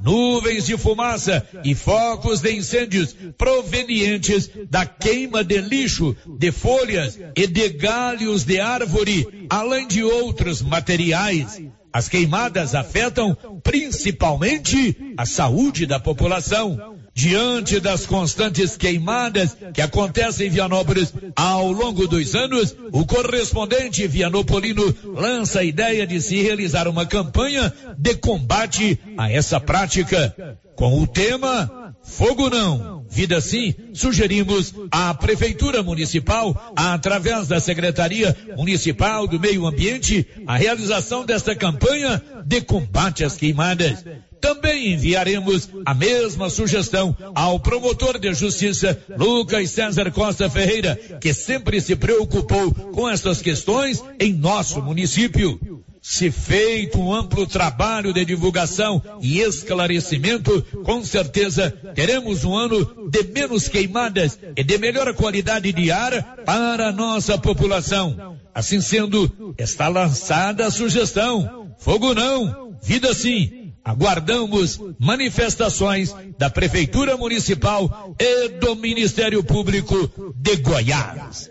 nuvens de fumaça e focos de incêndios provenientes da queima de lixo, de folhas e de galhos de árvore, além de outros materiais. As queimadas afetam principalmente a saúde da população. Diante das constantes queimadas que acontecem em Vianópolis ao longo dos anos, o correspondente vianopolino lança a ideia de se realizar uma campanha de combate a essa prática. Com o tema Fogo Não, Vida Sim, sugerimos à Prefeitura Municipal, através da Secretaria Municipal do Meio Ambiente, a realização desta campanha de combate às queimadas. Também enviaremos a mesma sugestão ao promotor de justiça Lucas César Costa Ferreira, que sempre se preocupou com essas questões em nosso município. Se feito um amplo trabalho de divulgação e esclarecimento, com certeza teremos um ano de menos queimadas e de melhor qualidade de ar para a nossa população. Assim sendo, está lançada a sugestão. Fogo não, vida sim Aguardamos manifestações da Prefeitura Municipal e do Ministério Público de Goiás.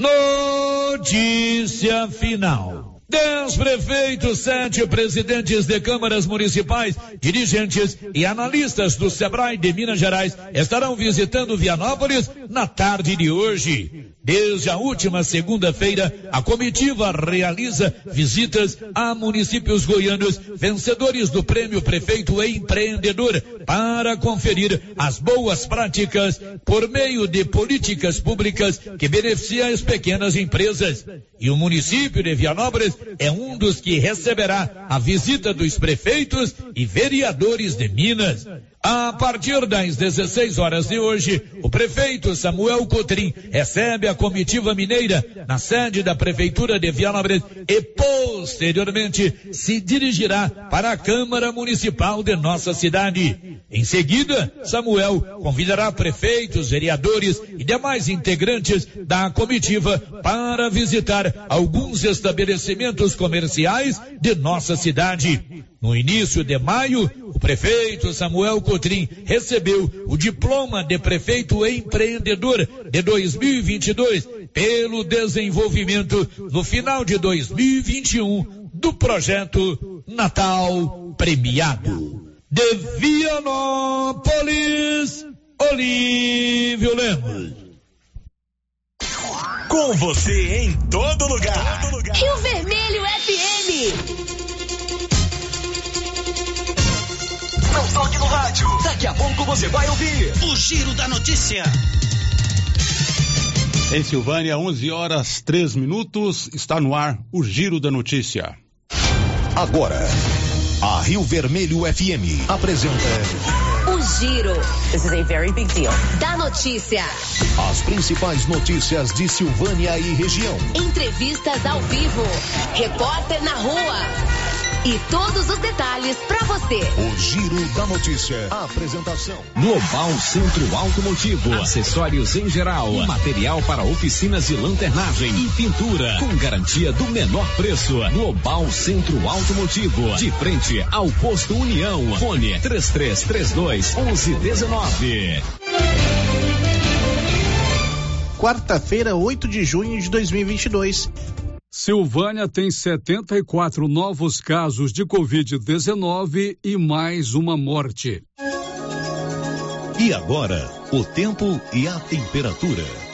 Notícia final. Dez prefeitos, sete presidentes de câmaras municipais, dirigentes e analistas do Sebrae de Minas Gerais estarão visitando Vianópolis na tarde de hoje. Desde a última segunda-feira, a comitiva realiza visitas a municípios goianos vencedores do Prêmio Prefeito Empreendedor para conferir as boas práticas por meio de políticas públicas que beneficiam as pequenas empresas. E o município de Vianópolis é um dos que receberá a visita dos prefeitos e vereadores de Minas. A partir das 16 horas de hoje, o prefeito Samuel Cotrim recebe a comitiva mineira na sede da Prefeitura de Vianópolis e posteriormente se dirigirá para a Câmara Municipal de nossa cidade. Em seguida, Samuel convidará prefeitos, vereadores e demais integrantes da comitiva para visitar alguns estabelecimentos comerciais de nossa cidade. No início de maio, o prefeito Samuel Cotrim recebeu o diploma de prefeito empreendedor de 2022 pelo desenvolvimento no final de 2021 do projeto Natal Premiado. De Vianópolis, Olívio Lemos. Com você em todo lugar. Rio Vermelho FM. Não toque no rádio. Daqui a pouco você vai ouvir o Giro da Notícia. Em Silvânia, 11 horas 3 minutos, está no ar o Giro da Notícia. Agora, a Rio Vermelho FM apresenta. O Giro. This is a very big deal. Da notícia. As principais notícias de Silvânia e região. Entrevistas ao vivo. Repórter na rua. E todos os detalhes para você. O Giro da Notícia. A apresentação. Global Centro Automotivo. Acessórios em geral. Material para oficinas de lanternagem e pintura. Com garantia do menor preço. Global Centro Automotivo. De frente ao posto União. Fone 3332 1119. Quarta-feira, 8 de junho de 2022. Silvânia tem 74 novos casos de Covid-19 e mais uma morte. E agora, o tempo e a temperatura.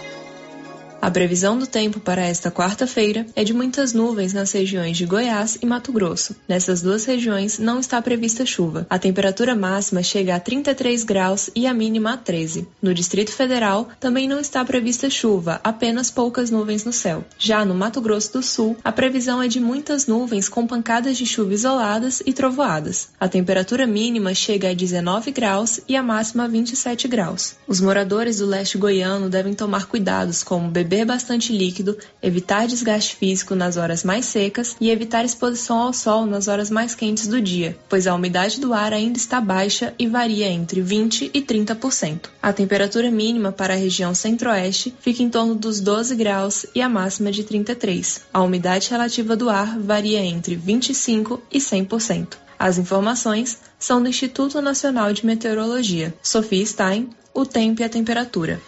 A previsão do tempo para esta quarta-feira é de muitas nuvens nas regiões de Goiás e Mato Grosso. Nessas duas regiões não está prevista chuva. A temperatura máxima chega a 33 graus e a mínima a 13. No Distrito Federal também não está prevista chuva, apenas poucas nuvens no céu. Já no Mato Grosso do Sul, a previsão é de muitas nuvens com pancadas de chuva isoladas e trovoadas. A temperatura mínima chega a 19 graus e a máxima a 27 graus. Os moradores do leste goiano devem tomar cuidados como beber bastante líquido, evitar desgaste físico nas horas mais secas e evitar exposição ao sol nas horas mais quentes do dia, pois a umidade do ar ainda está baixa e varia entre 20 e 30%. A temperatura mínima para a região centro-oeste fica em torno dos 12 graus e a máxima de 33. A umidade relativa do ar varia entre 25 e 100%. As informações são do Instituto Nacional de Meteorologia. Sofia Stein, o tempo e a temperatura.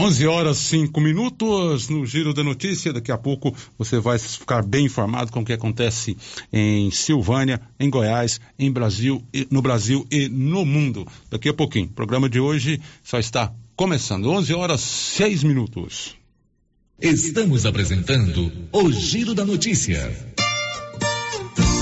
11 horas 5 minutos no Giro da Notícia. Daqui a pouco você vai ficar bem informado com o que acontece em Silvânia, em Goiás, em Brasil, no Brasil e no mundo. Daqui a pouquinho. O programa de hoje só está começando. 11 horas 6 minutos. Estamos apresentando o Giro da Notícia.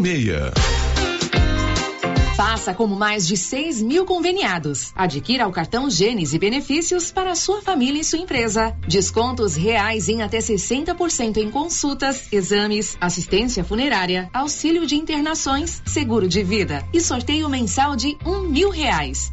5646 Faça como mais de 6 mil conveniados. Adquira o cartão Gênesis e benefícios para sua família e sua empresa. Descontos reais em até 60% em consultas, exames, assistência funerária, auxílio de internações, seguro de vida e sorteio mensal de um mil reais.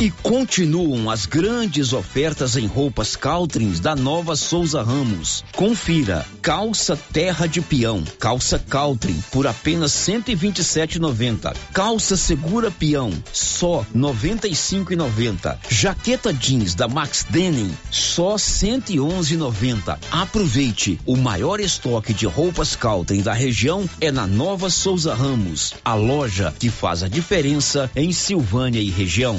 E continuam as grandes ofertas em roupas Caltrins da Nova Souza Ramos. Confira: calça terra de peão, calça Caltrin por apenas 127,90. Calça segura peão, só 95,90. Jaqueta jeans da Max Denim, só 111,90. Aproveite, o maior estoque de roupas Caltrin da região é na Nova Souza Ramos, a loja que faz a diferença em Silvânia e região.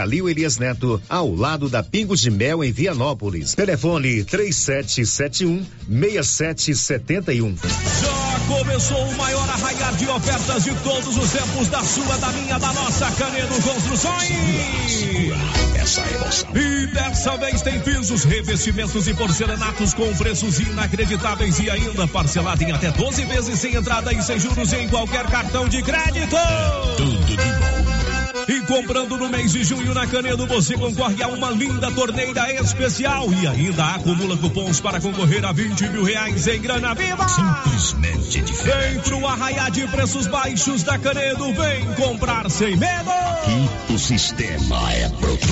Calil Elias Neto, ao lado da Pingos de Mel em Vianópolis. Telefone 3771 6771. Já começou o maior arraiar de ofertas de todos os tempos da sua, da minha, da nossa Canedo Construções. Essa é emoção. E dessa vez tem pisos, revestimentos e porcelanatos com preços inacreditáveis e ainda parcelado em até 12 vezes sem entrada e sem juros em qualquer cartão de crédito. Tudo de bom. E comprando no mês de junho na Canedo, você concorre a uma linda torneira especial e ainda acumula cupons para concorrer a 20 mil reais em grana viva. Simplesmente diferente. Vem pro arraiar de preços baixos da Canedo, vem comprar sem medo. Aqui o sistema é bruto.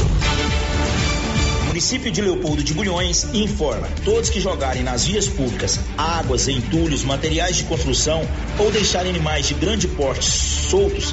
município de Leopoldo de Bulhões informa: todos que jogarem nas vias públicas águas, entulhos, materiais de construção ou deixarem animais de grande porte soltos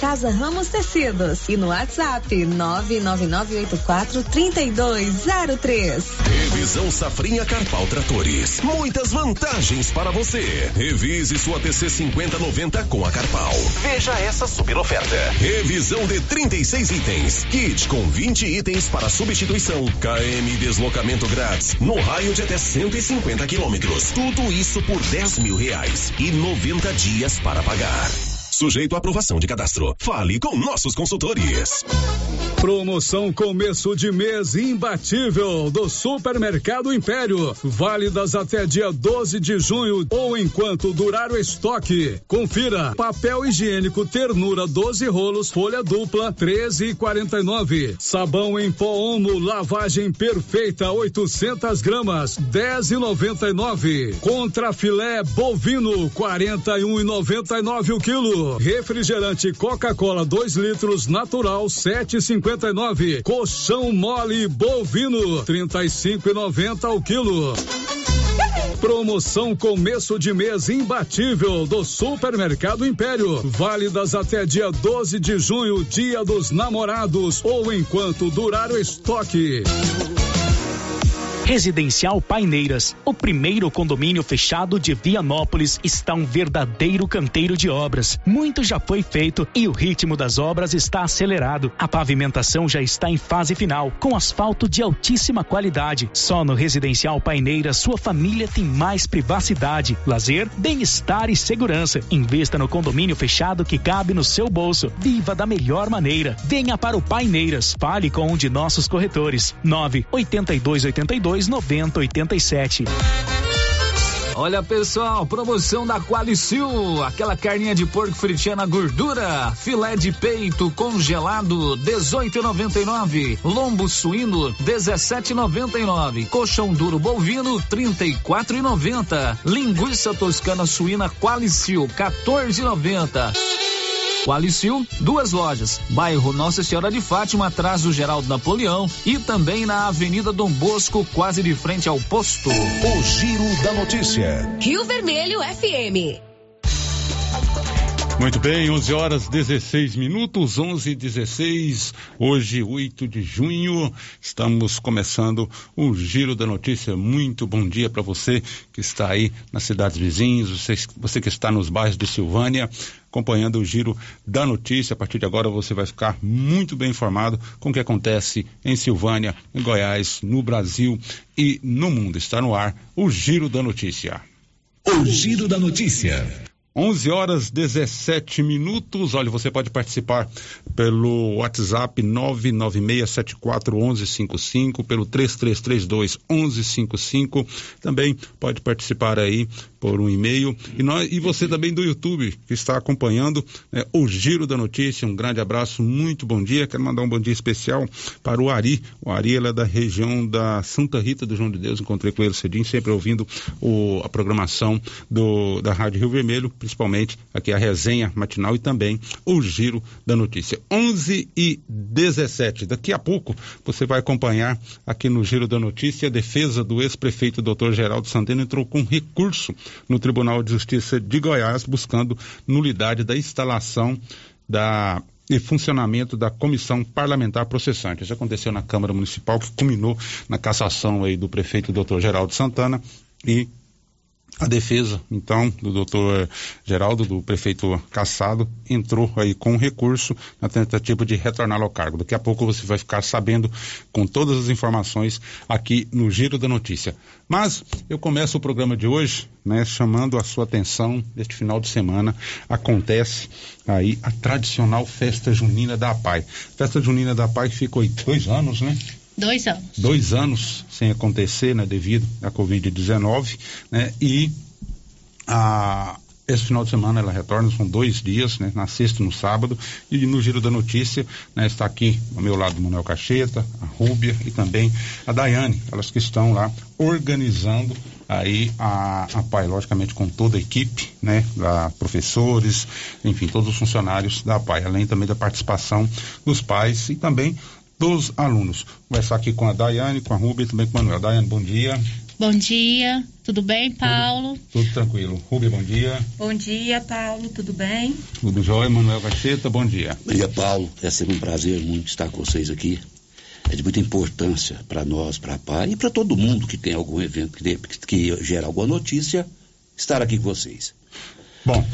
Casa Ramos Tecidos e no WhatsApp 999843203. Revisão Safrinha Carpal Tratores. Muitas vantagens para você. Revise sua TC 5090 com a Carpal. Veja essa super oferta. Revisão de 36 itens. Kit com 20 itens para substituição. KM deslocamento grátis. No raio de até 150 quilômetros. Tudo isso por 10 mil reais. E 90 dias para pagar. Sujeito à aprovação de cadastro. Fale com nossos consultores. Promoção começo de mês imbatível do Supermercado Império. Válidas até dia 12 de junho ou enquanto durar o estoque. Confira: papel higiênico Ternura 12 rolos, folha dupla 13,49. Sabão em pó Omo lavagem perfeita 800 gramas 10,99. Contra filé bovino 41,99 o quilo. Refrigerante Coca-Cola 2 litros natural 7,59. Colchão mole bovino 35,90 o quilo. Promoção começo de mês imbatível do Supermercado Império. Válidas até dia 12 de junho, dia dos namorados ou enquanto durar o estoque. Residencial Paineiras, o primeiro condomínio fechado de Vianópolis, está um verdadeiro canteiro de obras. Muito já foi feito e o ritmo das obras está acelerado. A pavimentação já está em fase final, com asfalto de altíssima qualidade. Só no Residencial Paineiras sua família tem mais privacidade, lazer, bem-estar e segurança. Investa no condomínio fechado que cabe no seu bolso. Viva da melhor maneira. Venha para o Paineiras. Fale com um de nossos corretores. 98282 9087. Olha pessoal, promoção da Qualicil, aquela carninha de porco fritinha na gordura, filé de peito congelado 18,99, lombo suíno 17,99, colchão duro bovino 34,90, linguiça toscana suína Qualicil 14,90. Qualicil, duas lojas, bairro Nossa Senhora de Fátima, atrás do Geraldo Napoleão e também na Avenida Dom Bosco, quase de frente ao posto. O Giro da Notícia. Rio Vermelho FM. Muito bem, 11 horas 16 minutos, 11 e 16. Hoje, 8 de junho, estamos começando o Giro da Notícia. Muito bom dia para você que está aí nas cidades vizinhas, você, você que está nos bairros de Silvânia, acompanhando o Giro da Notícia. A partir de agora você vai ficar muito bem informado com o que acontece em Silvânia, em Goiás, no Brasil e no mundo. Está no ar o Giro da Notícia. O Giro da Notícia. 11 horas 17 minutos. Olha, você pode participar pelo WhatsApp 996741155, pelo 33321155. Também pode participar aí por um e-mail. E, nós, e você também do YouTube, que está acompanhando né, o Giro da Notícia. Um grande abraço, muito bom dia. Quero mandar um bom dia especial para o Ari. O Ari é da região da Santa Rita do João de Deus. Encontrei com ele cedinho, sempre ouvindo o, a programação do, da Rádio Rio Vermelho, principalmente aqui a resenha matinal e também o Giro da Notícia. 11 e 17. Daqui a pouco você vai acompanhar aqui no Giro da Notícia a defesa do ex-prefeito Dr. Geraldo Santana entrou com recurso no Tribunal de Justiça de Goiás, buscando nulidade da instalação da e funcionamento da comissão parlamentar processante. Isso aconteceu na Câmara Municipal, que culminou na cassação aí do prefeito Dr. Geraldo Santana e a defesa, então, do doutor Geraldo, do prefeito Cassado, entrou aí com recurso na tentativa de retorná-lo ao cargo. Daqui a pouco você vai ficar sabendo com todas as informações aqui no Giro da Notícia. Mas eu começo o programa de hoje, né, chamando a sua atenção. Este final de semana acontece aí a tradicional festa junina da Pai. Festa junina da Pai que ficou dois anos, né? Dois anos. Dois anos sem acontecer, né, devido à Covid-19, né, e a, esse final de semana ela retorna, são dois dias, né, na sexta e no sábado, e no Giro da Notícia, né, está aqui ao meu lado o Manuel Cacheta, a Rúbia e também a Daiane, elas que estão lá organizando aí a, a PAI, logicamente com toda a equipe, né, da professores, enfim, todos os funcionários da PAI, além também da participação dos pais e também dos alunos. Vou conversar aqui com a Daiane, com a Rubia e também com o Manuel. Daiane, bom dia. Bom dia, tudo bem, Paulo? Tudo, tudo tranquilo. Rubia, bom dia. Bom dia, Paulo, tudo bem? Tudo jóia, Manuel Gacheta, bom dia. Bom dia, Paulo. É sempre um prazer muito estar com vocês aqui. É de muita importância para nós, para a PAI e para todo mundo que tem algum evento que, que gera alguma notícia, estar aqui com vocês. Bom,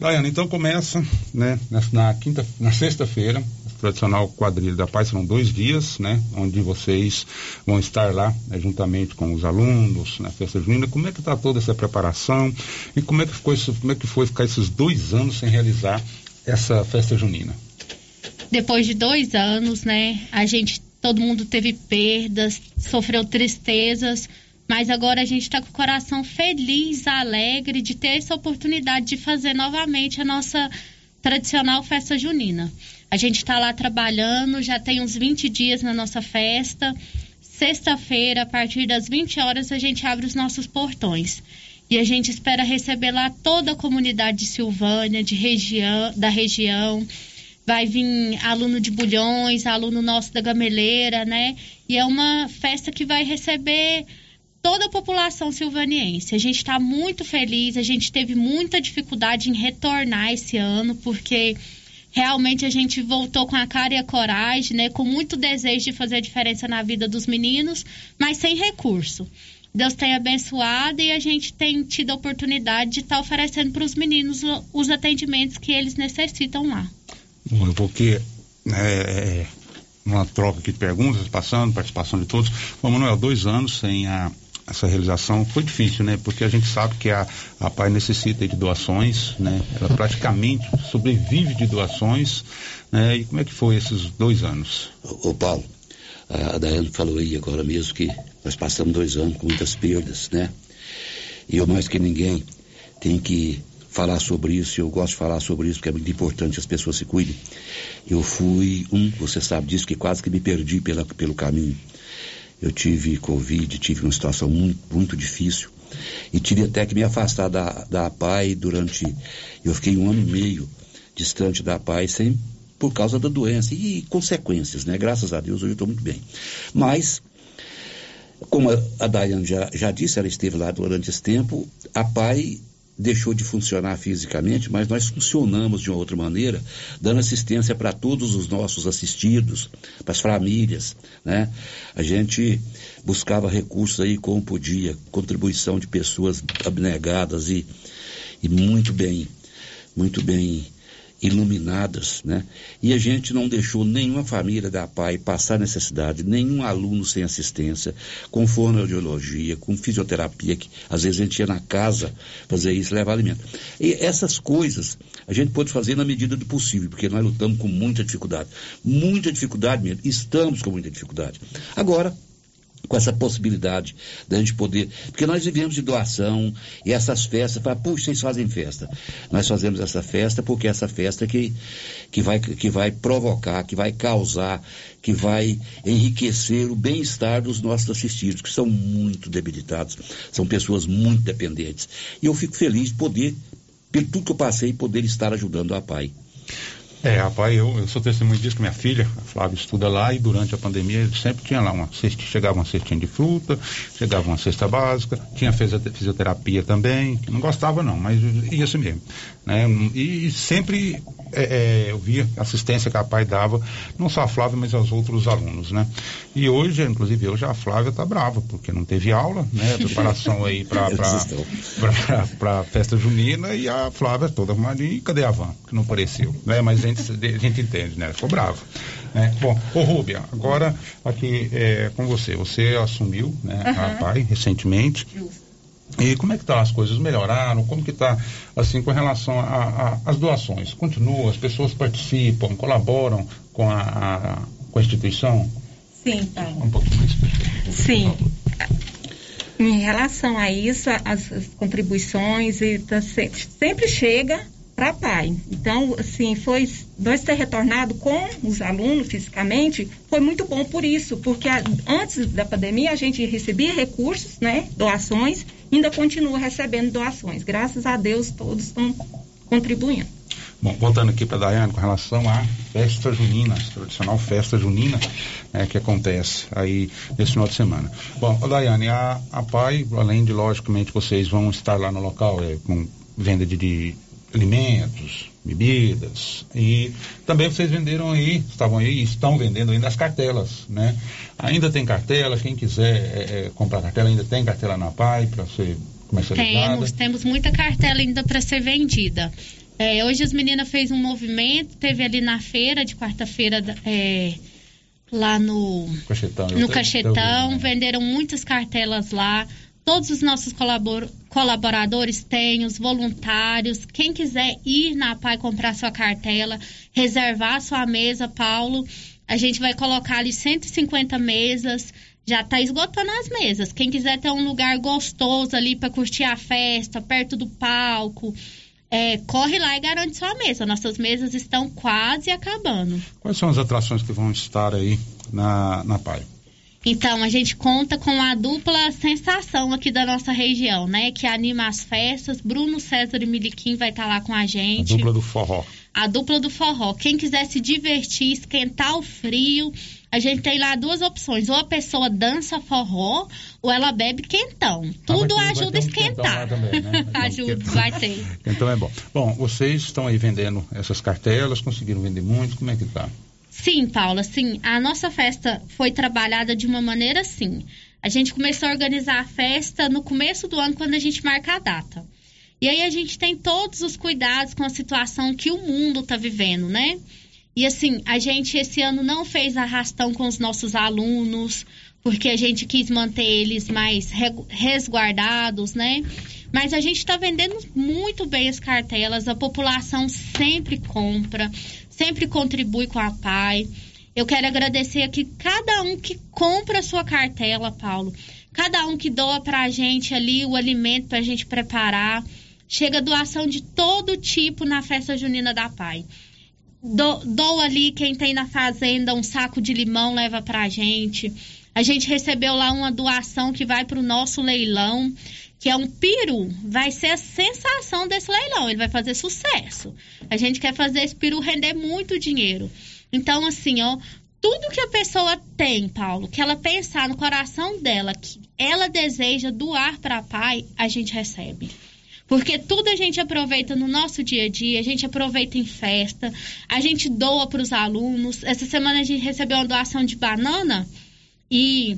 Daiane, então começa, né, na quinta, na sexta-feira, tradicional quadrilha da paz, serão dois dias, né? Onde vocês vão estar lá, né, juntamente com os alunos, na festa junina. Como é que está toda essa preparação? E como é que ficou isso, como é que foi ficar esses dois anos sem realizar essa festa junina? Depois de dois anos, né? A gente, todo mundo teve perdas, sofreu tristezas, mas agora a gente está com o coração feliz, alegre de ter essa oportunidade de fazer novamente a nossa tradicional festa junina. A gente está lá trabalhando, já tem uns 20 dias na nossa festa. Sexta-feira, a partir das 20 horas, a gente abre os nossos portões. E a gente espera receber lá toda a comunidade de Silvânia, de região, da região. Vai vir aluno de Bulhões, aluno nosso da Gameleira, né? E é uma festa que vai receber toda a população silvaniense. A gente está muito feliz, a gente teve muita dificuldade em retornar esse ano, porque realmente a gente voltou com a cara e a coragem, né, com muito desejo de fazer a diferença na vida dos meninos, mas sem recurso. Deus tem abençoado e a gente tem tido a oportunidade de estar tá oferecendo para os meninos os atendimentos que eles necessitam lá. Bom, porque né, é, uma troca aqui de perguntas, passando, participação de todos. Bom, Manuel, dois anos sem a, essa realização foi difícil, né? Porque a gente sabe que a, a PAI necessita de doações, né? Ela praticamente sobrevive de doações, né? E como é que foi esses dois anos? Ô, ô Paulo, a Daiane falou aí agora mesmo que nós passamos dois anos com muitas perdas, né? E eu mais que ninguém tem que falar sobre isso, eu gosto de falar sobre isso porque é muito importante as pessoas se cuidem. Eu fui um, você sabe disso, que quase que me perdi pela, pelo caminho. Eu tive Covid, tive uma situação muito, muito difícil. E tive até que me afastar da, da APAI durante. Eu fiquei um ano e meio distante da APAI sem, por causa da doença e consequências, né? Graças a Deus hoje eu estou muito bem. Mas, como a, a Dayane já, já disse, ela esteve lá durante esse tempo, a PAI deixou de funcionar fisicamente, mas nós funcionamos de uma outra maneira, dando assistência para todos os nossos assistidos, para as famílias, né? A gente buscava recursos aí como podia, contribuição de pessoas abnegadas e, e muito bem, muito bem iluminadas, né? E a gente não deixou nenhuma família da PAI passar necessidade, nenhum aluno sem assistência, com fonoaudiologia, com fisioterapia, que às vezes a gente ia na casa fazer isso, levar alimento. E essas coisas a gente pode fazer na medida do possível, porque nós lutamos com muita dificuldade. Muita dificuldade mesmo. Estamos com muita dificuldade. Agora, com essa possibilidade da gente poder. Porque nós vivemos de doação e essas festas, fala, puxa, vocês fazem festa. Nós fazemos essa festa porque é essa festa que, que, vai, que vai provocar, que vai causar, que vai enriquecer o bem-estar dos nossos assistidos, que são muito debilitados, são pessoas muito dependentes. E eu fico feliz de poder, por tudo que eu passei, poder estar ajudando a PAI. É, rapaz, eu, eu sou testemunho disso com minha filha, a Flávia estuda lá e durante a pandemia sempre tinha lá uma cesta, chegava uma cestinha de fruta, chegava uma cesta básica, tinha fisioterapia também, que não gostava não, mas ia assim mesmo. Né? E, e sempre é, é, eu via a assistência que a pai dava, não só a Flávia, mas aos outros alunos, né? E hoje, inclusive hoje a Flávia está brava, porque não teve aula, né? Preparação aí para a festa junina e a Flávia toda arrumadinha, e cadê a van? Que não apareceu, né? Mas gente, a gente entende, né? Ficou brava. Né? Bom, ô Rúbia, agora aqui é, com você. Você assumiu né, uhum. a PAI recentemente. Justo. E como é que tá as coisas? Melhoraram? Como que está, assim, com relação às doações? Continua, as pessoas participam, colaboram com a, a com a instituição? Sim, tá. Um pouquinho mais. Sim. Em relação a isso, as, as contribuições tá, sempre chega para pai. Então, assim, foi nós ter retornado com os alunos fisicamente foi muito bom por isso, porque a, antes da pandemia a gente recebia recursos, né, doações, ainda continua recebendo doações. Graças a Deus todos estão contribuindo. Bom, voltando aqui para a Daiane, com relação à festa junina, tradicional festa junina né, que acontece aí nesse final de semana. Bom, Daiane, a, a PAI, além de, logicamente, vocês vão estar lá no local é, com venda de, de alimentos, bebidas e também vocês venderam aí, estavam aí e estão vendendo ainda as cartelas, né? Ainda tem cartela, quem quiser é, é, comprar cartela ainda tem cartela na PAI para ser comercializada? Temos, temos muita cartela ainda para ser vendida. É, hoje as meninas fez um movimento, teve ali na feira de quarta-feira é, lá no Cachetão, no Cachetão, venderam muitas cartelas lá. Todos os nossos colabor colaboradores têm, os voluntários. Quem quiser ir na PAI comprar sua cartela, reservar sua mesa, Paulo, a gente vai colocar ali 150 mesas. Já está esgotando as mesas. Quem quiser ter um lugar gostoso ali para curtir a festa, perto do palco, é, corre lá e garante sua mesa. Nossas mesas estão quase acabando. Quais são as atrações que vão estar aí na, na PAI? Então, a gente conta com a dupla sensação aqui da nossa região, né? Que anima as festas. Bruno César e Miliquim vai estar tá lá com a gente. A dupla do forró. A dupla do forró. Quem quiser se divertir, esquentar o frio, a gente tem lá duas opções. Ou a pessoa dança forró, ou ela bebe quentão. Ah, Tudo ah, ajuda a esquentar. Também, né? ajuda, vai ter. Então é bom. Bom, vocês estão aí vendendo essas cartelas, conseguiram vender muito, como é que tá? Sim, Paula, sim. A nossa festa foi trabalhada de uma maneira assim. A gente começou a organizar a festa no começo do ano, quando a gente marca a data. E aí a gente tem todos os cuidados com a situação que o mundo está vivendo, né? E assim, a gente esse ano não fez arrastão com os nossos alunos, porque a gente quis manter eles mais resguardados, né? Mas a gente está vendendo muito bem as cartelas, a população sempre compra sempre contribui com a PAI. Eu quero agradecer aqui cada um que compra a sua cartela, Paulo. Cada um que doa para a gente ali o alimento para a gente preparar. Chega doação de todo tipo na festa junina da PAI. Do, doa ali quem tem na fazenda um saco de limão, leva para a gente. A gente recebeu lá uma doação que vai para o nosso leilão que é um peru, vai ser a sensação desse leilão. Ele vai fazer sucesso. A gente quer fazer esse peru render muito dinheiro. Então, assim, ó, tudo que a pessoa tem, Paulo, que ela pensar no coração dela, que ela deseja doar para pai, a gente recebe. Porque tudo a gente aproveita no nosso dia a dia, a gente aproveita em festa, a gente doa para os alunos. Essa semana a gente recebeu uma doação de banana e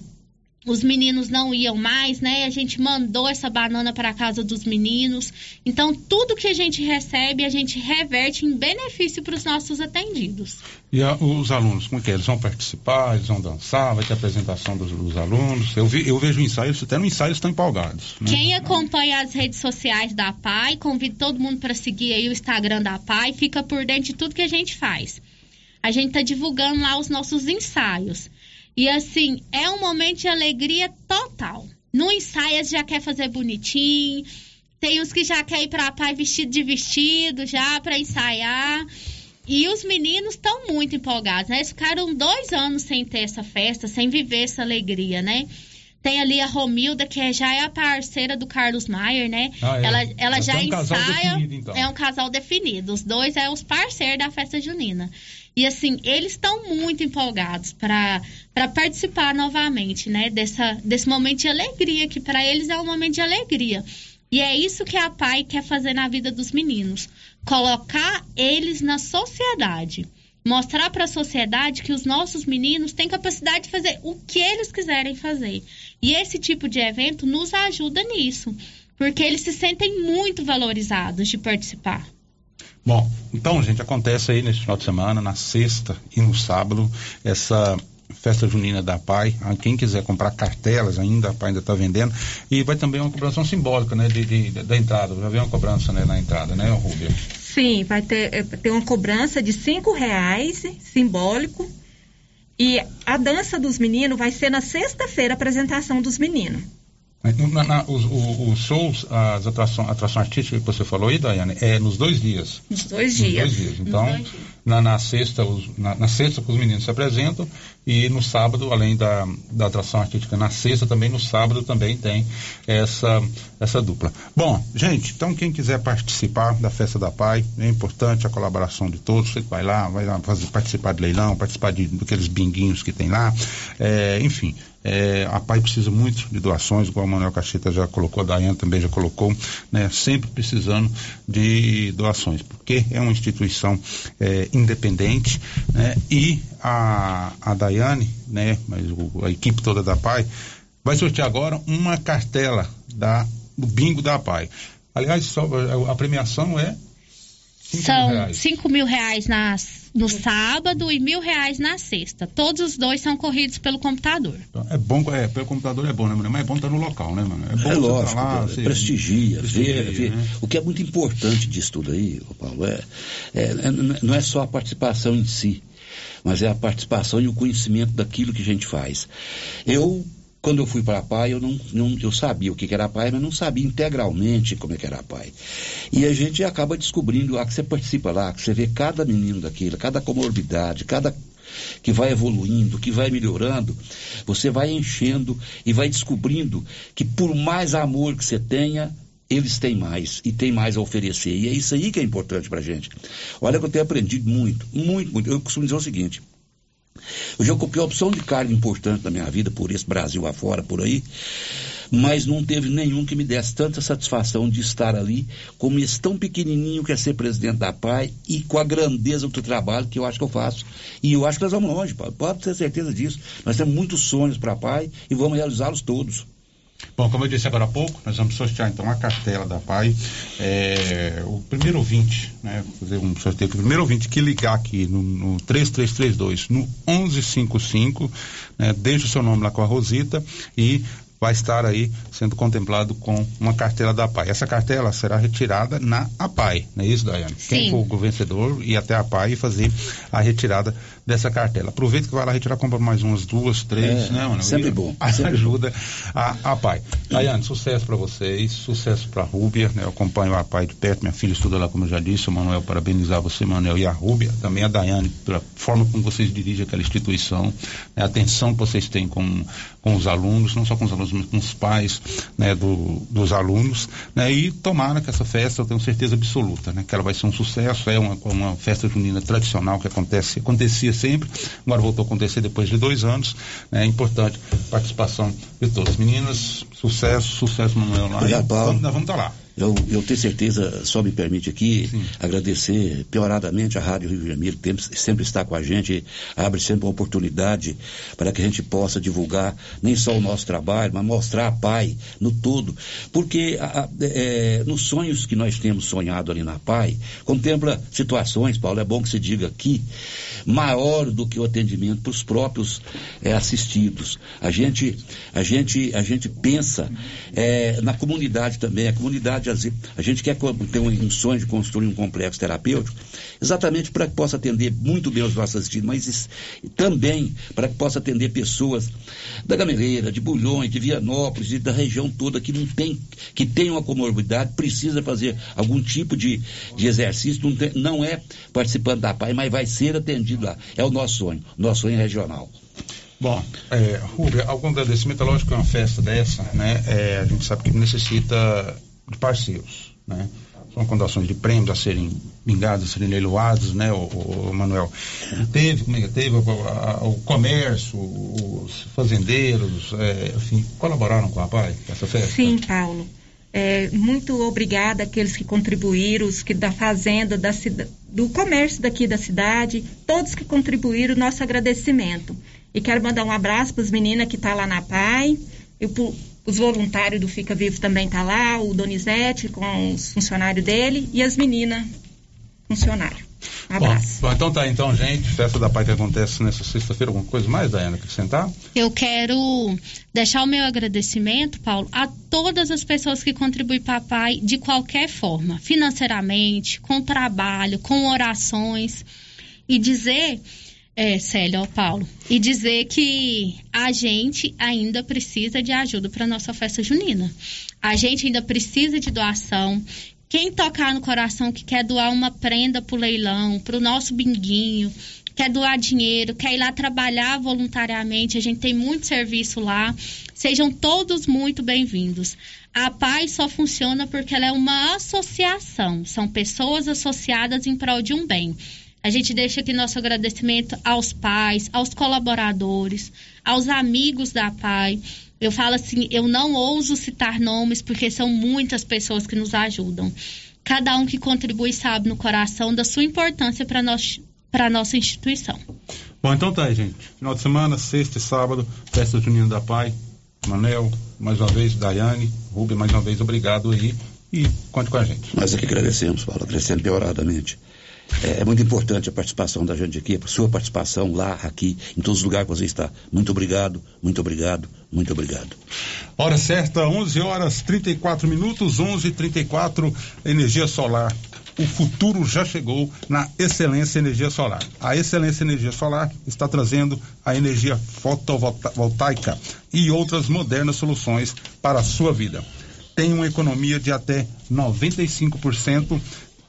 os meninos não iam mais, né? A gente mandou essa banana para a casa dos meninos. Então, tudo que a gente recebe, a gente reverte em benefício para os nossos atendidos. E a, os alunos, como é que é? Eles vão participar, eles vão dançar, vai ter apresentação dos, dos alunos. Eu, vi, eu vejo ensaios, até no ensaio estão empolgados. Né? Quem acompanha as redes sociais da PAI, convido todo mundo para seguir aí o Instagram da PAI, fica por dentro de tudo que a gente faz. A gente está divulgando lá os nossos ensaios. E assim, é um momento de alegria total. No ensaio, já quer fazer bonitinho. Tem uns que já quer ir pra pai vestido de vestido, já para ensaiar. E os meninos estão muito empolgados, né? Eles ficaram dois anos sem ter essa festa, sem viver essa alegria, né? Tem ali a Romilda, que é, já é a parceira do Carlos Maier, né? Ah, é. Ela, ela já, já é um ensaia. Definido, então. É um casal definido. Os dois é os parceiros da festa junina. E assim, eles estão muito empolgados para participar novamente, né? Dessa, desse momento de alegria, que para eles é um momento de alegria. E é isso que a PAI quer fazer na vida dos meninos: colocar eles na sociedade. Mostrar para a sociedade que os nossos meninos têm capacidade de fazer o que eles quiserem fazer. E esse tipo de evento nos ajuda nisso, porque eles se sentem muito valorizados de participar. Bom, então, gente, acontece aí nesse final de semana, na sexta e no sábado, essa festa junina da PAI. Ah, quem quiser comprar cartelas ainda, a PAI ainda está vendendo. E vai também uma cobrança simbólica, né, de, de, da entrada. Já vem uma cobrança né, na entrada, né, Rubia? Sim, vai ter, eh, ter uma cobrança de cinco reais, simbólico. E a dança dos meninos vai ser na sexta-feira, a apresentação dos meninos. Na, na, os, os, shows, as atrações, atrações artísticas que você falou aí, Daiane, é nos dois dias. Nos dois dias. Nos dois dias. Então, dois dias. Na, na sexta, os, na, na, sexta que os meninos se apresentam e no sábado, além da, da atração artística na sexta, também no sábado também tem essa, essa dupla. Bom, gente, então quem quiser participar da Festa da Pai, é importante a colaboração de todos, você vai lá, vai lá fazer, participar de leilão, participar de, daqueles binguinhos que tem lá, é, enfim, é, a PAI precisa muito de doações, igual o Manuel Cacheta já colocou, a Dayane também já colocou, né, sempre precisando de doações, porque é uma instituição é, independente né, e a, a Daiane, né, mas o, a equipe toda da PAI, vai sortear agora uma cartela da, do bingo da PAI. Aliás, só, a premiação é Cinco São mil 5 mil reais nas, no sábado e mil reais na sexta. Todos os dois são corridos pelo computador. Então, é bom, é, pelo computador é bom, né, mano? Mas é bom estar no local, né, mano? É, bom é lógico, lá, você, prestigia, prestigia vê, vê. Né? O que é muito importante disso tudo aí, Paulo, é, é, é, não é só a participação em si, mas é a participação e o conhecimento daquilo que a gente faz. Eu quando eu fui para a PAI, eu não, não, eu sabia o que, que era a PAI, mas não sabia integralmente como é que era a PAI. E a gente acaba descobrindo, lá que você participa lá, que você vê cada menino daquilo, cada comorbidade, cada que vai evoluindo, que vai melhorando, você vai enchendo e vai descobrindo que por mais amor que você tenha, eles têm mais e têm mais a oferecer. E é isso aí que é importante para gente. Olha que eu tenho aprendido muito, muito, muito. Eu costumo dizer o seguinte: eu já ocupei a opção de cargo importante na minha vida, por esse Brasil afora, por aí, mas não teve nenhum que me desse tanta satisfação de estar ali, como esse tão pequenininho que é ser presidente da PAI e com a grandeza do trabalho que eu acho que eu faço. E eu acho que nós vamos longe, pode ter certeza disso. Nós temos muitos sonhos para a PAI e vamos realizá-los todos. Bom, como eu disse agora há pouco, nós vamos sortear então a cartela da PAI. É, o primeiro ouvinte, né? Fazer um sorteio. O primeiro ouvinte que ligar aqui no, no 3332, no 1155, né? Deixa o seu nome lá com a Rosita e vai estar aí sendo contemplado com uma cartela da PAI. Essa cartela será retirada na APAI, não é isso, Daiane? Sim. Quem for o vencedor ir até a APAI e fazer a retirada dessa cartela. Aproveita que vai lá retirar, compra mais umas duas, três, é, né, mano? Sempre bom. Sempre ajuda a, a PAI. Daiane, sucesso para vocês, sucesso para a Rúbia, né? Eu acompanho a PAI de perto, minha filha estuda lá, como eu já disse, o Manuel, parabenizar você, Manuel, e a Rúbia, também a Daiane, pela forma como vocês dirigem aquela instituição, né? a atenção que vocês têm com, com os alunos, não só com os alunos, com os pais né, do, dos alunos, né, e tomara que essa festa, eu tenho certeza absoluta, né, que ela vai ser um sucesso, é uma, uma festa junina tradicional que acontece, acontecia sempre, agora voltou a acontecer depois de dois anos, né, é importante a participação de todos. Meninas, sucesso, sucesso Manuel lá. Obrigado, Paulo. Nós vamos estar lá. Eu, eu tenho certeza, só me permite aqui Sim. agradecer pioradamente a Rádio Rio de Janeiro, que sempre está com a gente, abre sempre uma oportunidade para que a gente possa divulgar nem só o nosso trabalho, mas mostrar a PAI no todo. Porque a, a, é, nos sonhos que nós temos sonhado ali na PAI, contempla situações, Paulo, é bom que se diga aqui, maior do que o atendimento para os próprios é, assistidos. A gente, a gente, a gente pensa é, na comunidade também, a comunidade a gente quer ter um sonho de construir um complexo terapêutico, exatamente para que possa atender muito bem os nossos assistidos, mas também para que possa atender pessoas da Gameleira, de Bulhões, de Vianópolis e da região toda que não tem, que tem uma comorbidade, precisa fazer algum tipo de, de exercício, não, tem, não é participando da PAI, mas vai ser atendido lá. É o nosso sonho, nosso sonho regional. Bom, é, algum agradecimento, é lógico que uma festa dessa, né, é, a gente sabe que necessita de parceiros, né? São condições de prêmios a serem vingados, a serem leiloados, né, o, o, Manuel? Teve, como é que teve o, a, o comércio, os fazendeiros, é, enfim, colaboraram com a PAI, essa festa? Sim, Paulo. É, muito obrigada àqueles que contribuíram, os que da fazenda, da do comércio daqui da cidade, todos que contribuíram, nosso agradecimento. E quero mandar um abraço para as meninas que estão tá lá na PAI, e os voluntários do Fica Vivo também tá lá, o Donizete com os funcionários dele e as meninas funcionários. Um abraço. Bom, bom, então tá, então, gente, festa da Pai que acontece nessa sexta-feira, alguma coisa mais, Daiana, acrescentar? Eu quero deixar o meu agradecimento, Paulo, a todas as pessoas que contribuem para a Pai de qualquer forma, financeiramente, com trabalho, com orações, e dizer é, Célia, ó, Paulo, e dizer que a gente ainda precisa de ajuda para nossa festa junina. A gente ainda precisa de doação. Quem tocar no coração que quer doar uma prenda pro leilão, pro nosso binguinho, quer doar dinheiro, quer ir lá trabalhar voluntariamente, a gente tem muito serviço lá. Sejam todos muito bem-vindos. A paz só funciona porque ela é uma associação, são pessoas associadas em prol de um bem. A gente deixa aqui nosso agradecimento aos pais, aos colaboradores, aos amigos da PAI. Eu falo assim, eu não ouso citar nomes porque são muitas pessoas que nos ajudam. Cada um que contribui sabe no coração da sua importância para nós para nossa instituição. Bom, então tá aí, gente. Final de semana, sexta e sábado, festa junina da Pai. Manel, mais uma vez, Daiane, Rubem, mais uma vez, obrigado aí e conte com a gente. Nós aqui agradecemos, Paulo, agradecendo pioradamente. É, é, muito importante a participação da gente aqui, a sua participação lá, aqui, em todos os lugares que você está. Muito obrigado, muito obrigado, muito obrigado. Hora certa, 11 horas 34 minutos, 11 34 energia solar o futuro já chegou na Excelência Energia Solar. A Excelência Energia Solar está trazendo a energia fotovoltaica e outras modernas soluções para a sua vida. Tem uma economia de até 95%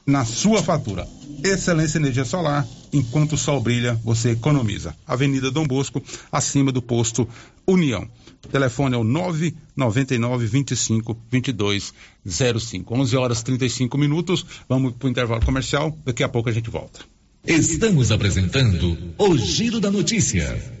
na sua fatura. Excelência Energia Solar, enquanto o sol brilha, você economiza. Avenida Dom Bosco, acima do posto União. Telefone é o 999 25 22 05. 11 horas 35 minutos. Vamos para o intervalo comercial. Daqui a pouco a gente volta. Estamos apresentando o Giro da Notícia.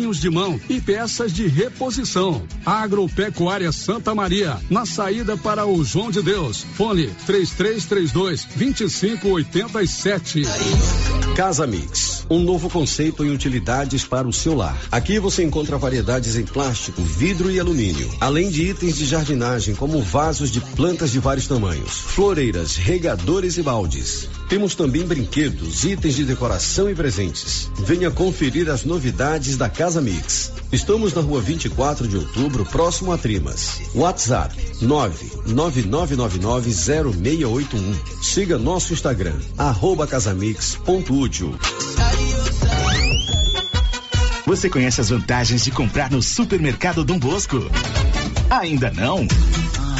de mão e peças de reposição. Agropecuária Santa Maria, na saída para o João de Deus. Fone 3332 2587. Casa Mix, um novo conceito em utilidades para o seu lar. Aqui você encontra variedades em plástico, vidro e alumínio, além de itens de jardinagem como vasos de plantas de vários tamanhos, floreiras, regadores e baldes. Temos também brinquedos, itens de decoração e presentes. Venha conferir as novidades da Casa Mix. Estamos na rua 24 de outubro, próximo a Trimas. WhatsApp 999990681. Siga nosso Instagram, arroba casamix.útil. Você conhece as vantagens de comprar no supermercado Dom Bosco? Ainda não?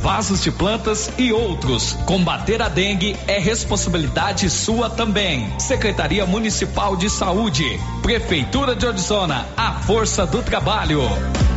vasos de plantas e outros. Combater a dengue é responsabilidade sua também. Secretaria Municipal de Saúde, Prefeitura de Orizona, a força do trabalho.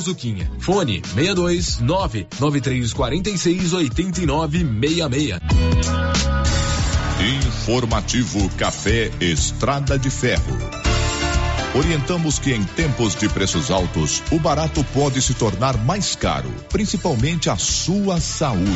Zuquinha. Fone 62 99346 8966. Informativo Café Estrada de Ferro. Orientamos que em tempos de preços altos, o barato pode se tornar mais caro, principalmente a sua saúde.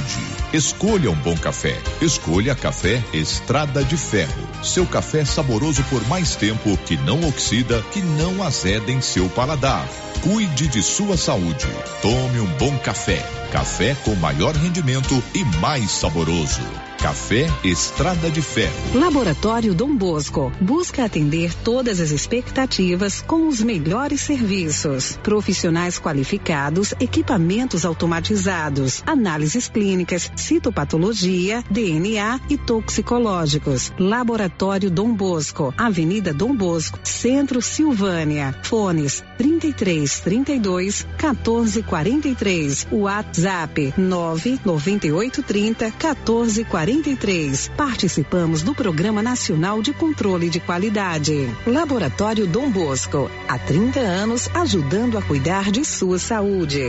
Escolha um bom café. Escolha Café Estrada de Ferro. Seu café saboroso por mais tempo, que não oxida, que não azeda em seu paladar. Cuide de sua saúde. Tome um bom café. Café com maior rendimento e mais saboroso. Café Estrada de Ferro. Laboratório Dom Bosco busca atender todas as expectativas com os melhores serviços. Profissionais qualificados, equipamentos automatizados, análises clínicas, citopatologia, DNA e toxicológicos. Laboratório Dom Bosco, Avenida Dom Bosco, Centro Silvânia. Fones 33 32 14 43. WhatsApp 998 30 14 43. Participamos do Programa Nacional de Controle de Qualidade. Laboratório Dom Bosco. Há 30 anos ajudando a cuidar de sua saúde.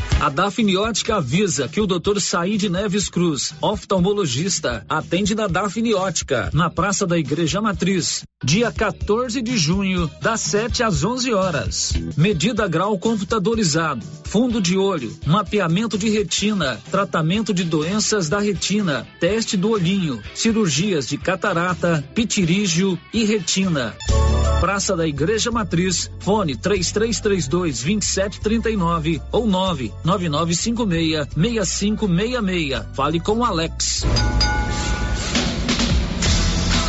A Dafniótica avisa que o Dr. Saíde Neves Cruz, oftalmologista, atende na Dafniótica, na Praça da Igreja Matriz, dia 14 de junho, das 7 às 11 horas. Medida grau computadorizado, fundo de olho, mapeamento de retina, tratamento de doenças da retina, teste do olhinho, cirurgias de catarata, pitirígio e retina. Praça da Igreja Matriz, fone 3332 2739 ou 99956 6566. Fale com o Alex.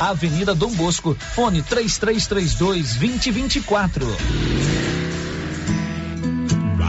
Avenida Dom Bosco, fone 3332 2024.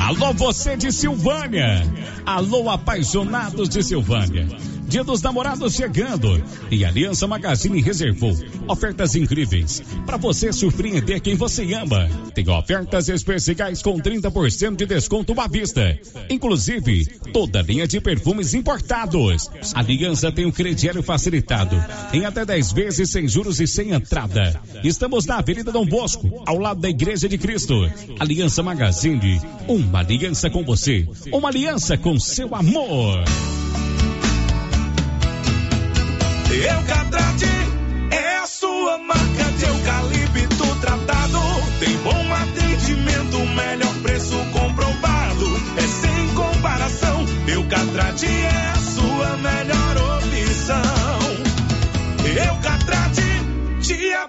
Alô, você de Silvânia. Alô, apaixonados de Silvânia. Dia dos Namorados chegando e Aliança Magazine reservou ofertas incríveis para você surpreender quem você ama. Tem ofertas especiais com 30% de desconto à vista, inclusive toda linha de perfumes importados. Aliança tem um crediário facilitado em até 10 vezes sem juros e sem entrada. Estamos na Avenida Dom Bosco, ao lado da Igreja de Cristo. Aliança Magazine, uma aliança com você, uma aliança com seu amor. Eucatrate é a sua marca de eucalipto tratado. Tem bom atendimento, melhor preço comprovado. É sem comparação. Eucatrate é a sua melhor opção. Eucatrate te atender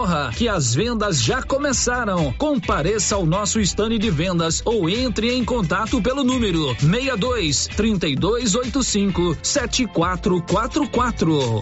corra, que as vendas já começaram. Compareça ao nosso estande de vendas ou entre em contato pelo número 62 3285 7444.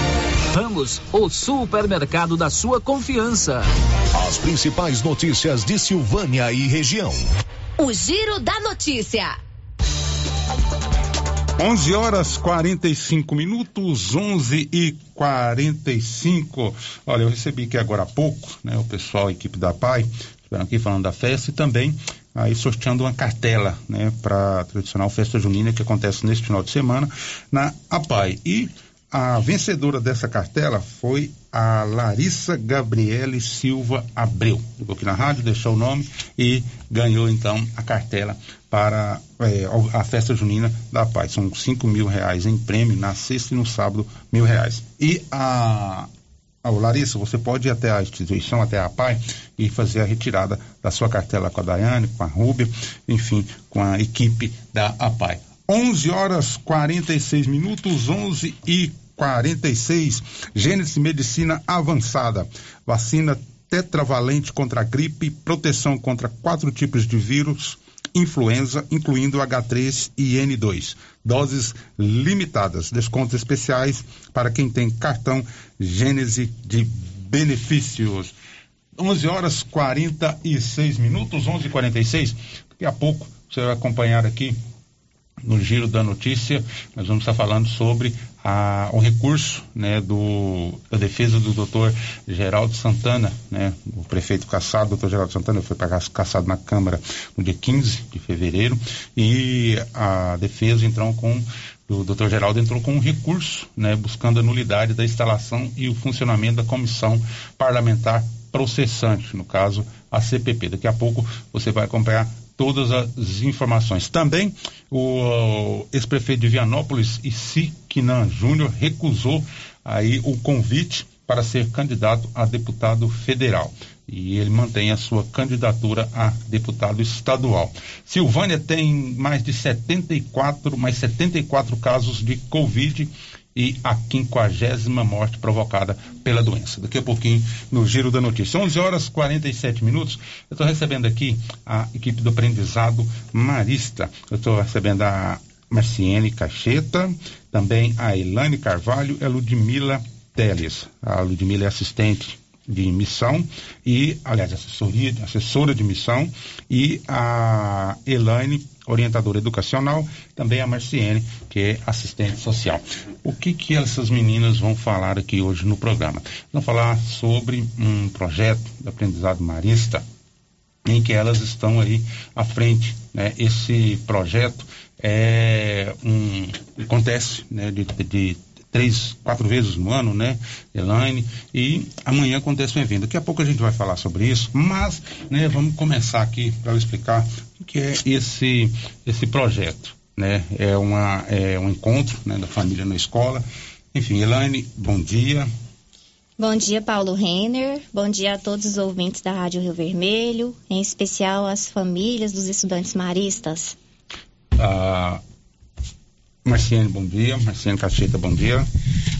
Ramos, o supermercado da sua confiança. As principais notícias de Silvânia e região. O Giro da Notícia. 11 horas 45 minutos, 11 e 45. Olha, eu recebi aqui agora há pouco, né, o pessoal, a equipe da PAI, estiveram aqui falando da festa e também aí sorteando uma cartela, né, para a tradicional festa junina que acontece neste final de semana na APAI. E a vencedora dessa cartela foi a Larissa Gabriele Silva Abreu. Ligou aqui na rádio, deixou o nome e ganhou então a cartela para é, a festa junina da paz. São cinco mil reais em prêmio na sexta e no sábado mil reais. E a a Larissa, você pode ir até a instituição, até a PAI, e fazer a retirada da sua cartela com a Daiane, com a Rúbia, enfim, com a equipe da APAI. 11 horas 46 minutos, 11 e 46. Gênesis Medicina Avançada. Vacina tetravalente contra a gripe, proteção contra quatro tipos de vírus, influenza, incluindo H3 e N2. Doses limitadas, descontos especiais para quem tem cartão Gênese de benefícios. 11 horas 46 minutos, 11:46. Daqui a pouco você vai acompanhar aqui no giro da notícia, nós vamos estar falando sobre a, o recurso né, do, da defesa do doutor Geraldo Santana, né, o prefeito caçado, doutor Geraldo Santana, foi caçado na Câmara no dia 15 de fevereiro, e a defesa entrou com o doutor Geraldo entrou com um recurso, né, buscando a nulidade da instalação e o funcionamento da comissão parlamentar processante, no caso a CPP. Daqui a pouco você vai acompanhar todas as informações. Também o ex-prefeito de Vianópolis, Isiquinan Júnior, recusou aí o convite para ser candidato a deputado federal. E ele mantém a sua candidatura a deputado estadual. Silvânia tem mais de 74, mais 74 casos de Covid e a quinquagésima morte provocada pela doença. Daqui a pouquinho, no Giro da Notícia. 11 horas 47 minutos. Eu estou recebendo aqui a equipe do aprendizado Marista. Eu estou recebendo a Marciene Cacheta, também a Elane Carvalho e a Ludmila Teles. A Ludmila é assistente de missão e, aliás, assessoria, assessora de missão e a Elaine orientadora educacional, também a Marciene, que é assistente social. O que que essas meninas vão falar aqui hoje no programa? Vão falar sobre um projeto de aprendizado marista em que elas estão aí à frente. Né? Esse projeto é um acontece né, de, de três, quatro vezes no ano, né, Elaine? E amanhã acontece um evento. Daqui a pouco a gente vai falar sobre isso, mas, né, vamos começar aqui para explicar o que é esse, esse projeto, né? É, uma, é um encontro né, da família na escola. Enfim, Elaine, bom dia. Bom dia, Paulo Renner. Bom dia a todos os ouvintes da Rádio Rio Vermelho, em especial as famílias dos estudantes maristas. Ah, Marciane, bom dia. Marciane Cacheta, bom dia.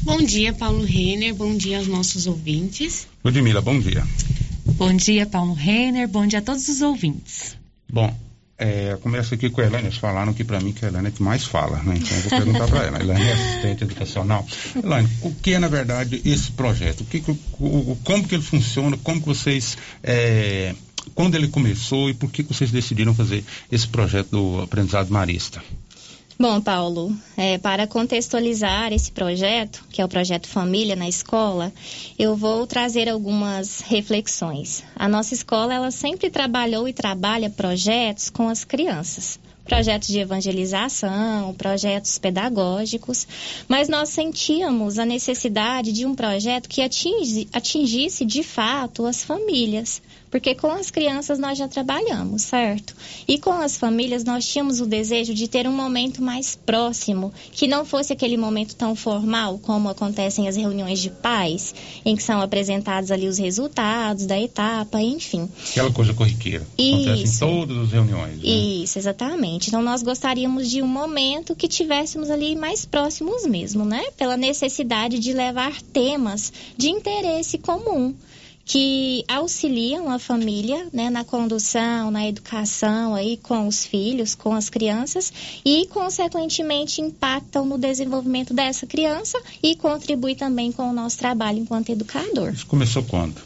Bom dia, Paulo Renner. Bom dia aos nossos ouvintes. Ludmila, bom dia. Bom dia, Paulo Renner. Bom dia a todos os ouvintes. Bom, é, começo aqui com a Helene. Eles falaram que para mim que a Helene é que mais fala, né? Então eu vou perguntar para ela. A Helene é assistente educacional. Helene, o que é na verdade esse projeto? O que, o, como que ele funciona? Como que vocês é, quando ele começou e por que vocês decidiram fazer esse projeto do aprendizado marista? Bom, Paulo, é, para contextualizar esse projeto, que é o projeto Família na Escola, eu vou trazer algumas reflexões. A nossa escola, ela sempre trabalhou e trabalha projetos com as crianças projetos de evangelização, projetos pedagógicos, mas nós sentíamos a necessidade de um projeto que atingi, atingisse de fato as famílias, porque com as crianças nós já trabalhamos, certo? E com as famílias nós tínhamos o desejo de ter um momento mais próximo, que não fosse aquele momento tão formal como acontecem as reuniões de pais, em que são apresentados ali os resultados da etapa, enfim. Aquela coisa corriqueira. Isso. Acontece em todas as reuniões. Né? Isso, exatamente. Então nós gostaríamos de um momento que tivéssemos ali mais próximos mesmo, né? Pela necessidade de levar temas de interesse comum que auxiliam a família né, na condução, na educação aí com os filhos, com as crianças e, consequentemente, impactam no desenvolvimento dessa criança e contribui também com o nosso trabalho enquanto educador. Isso começou quando?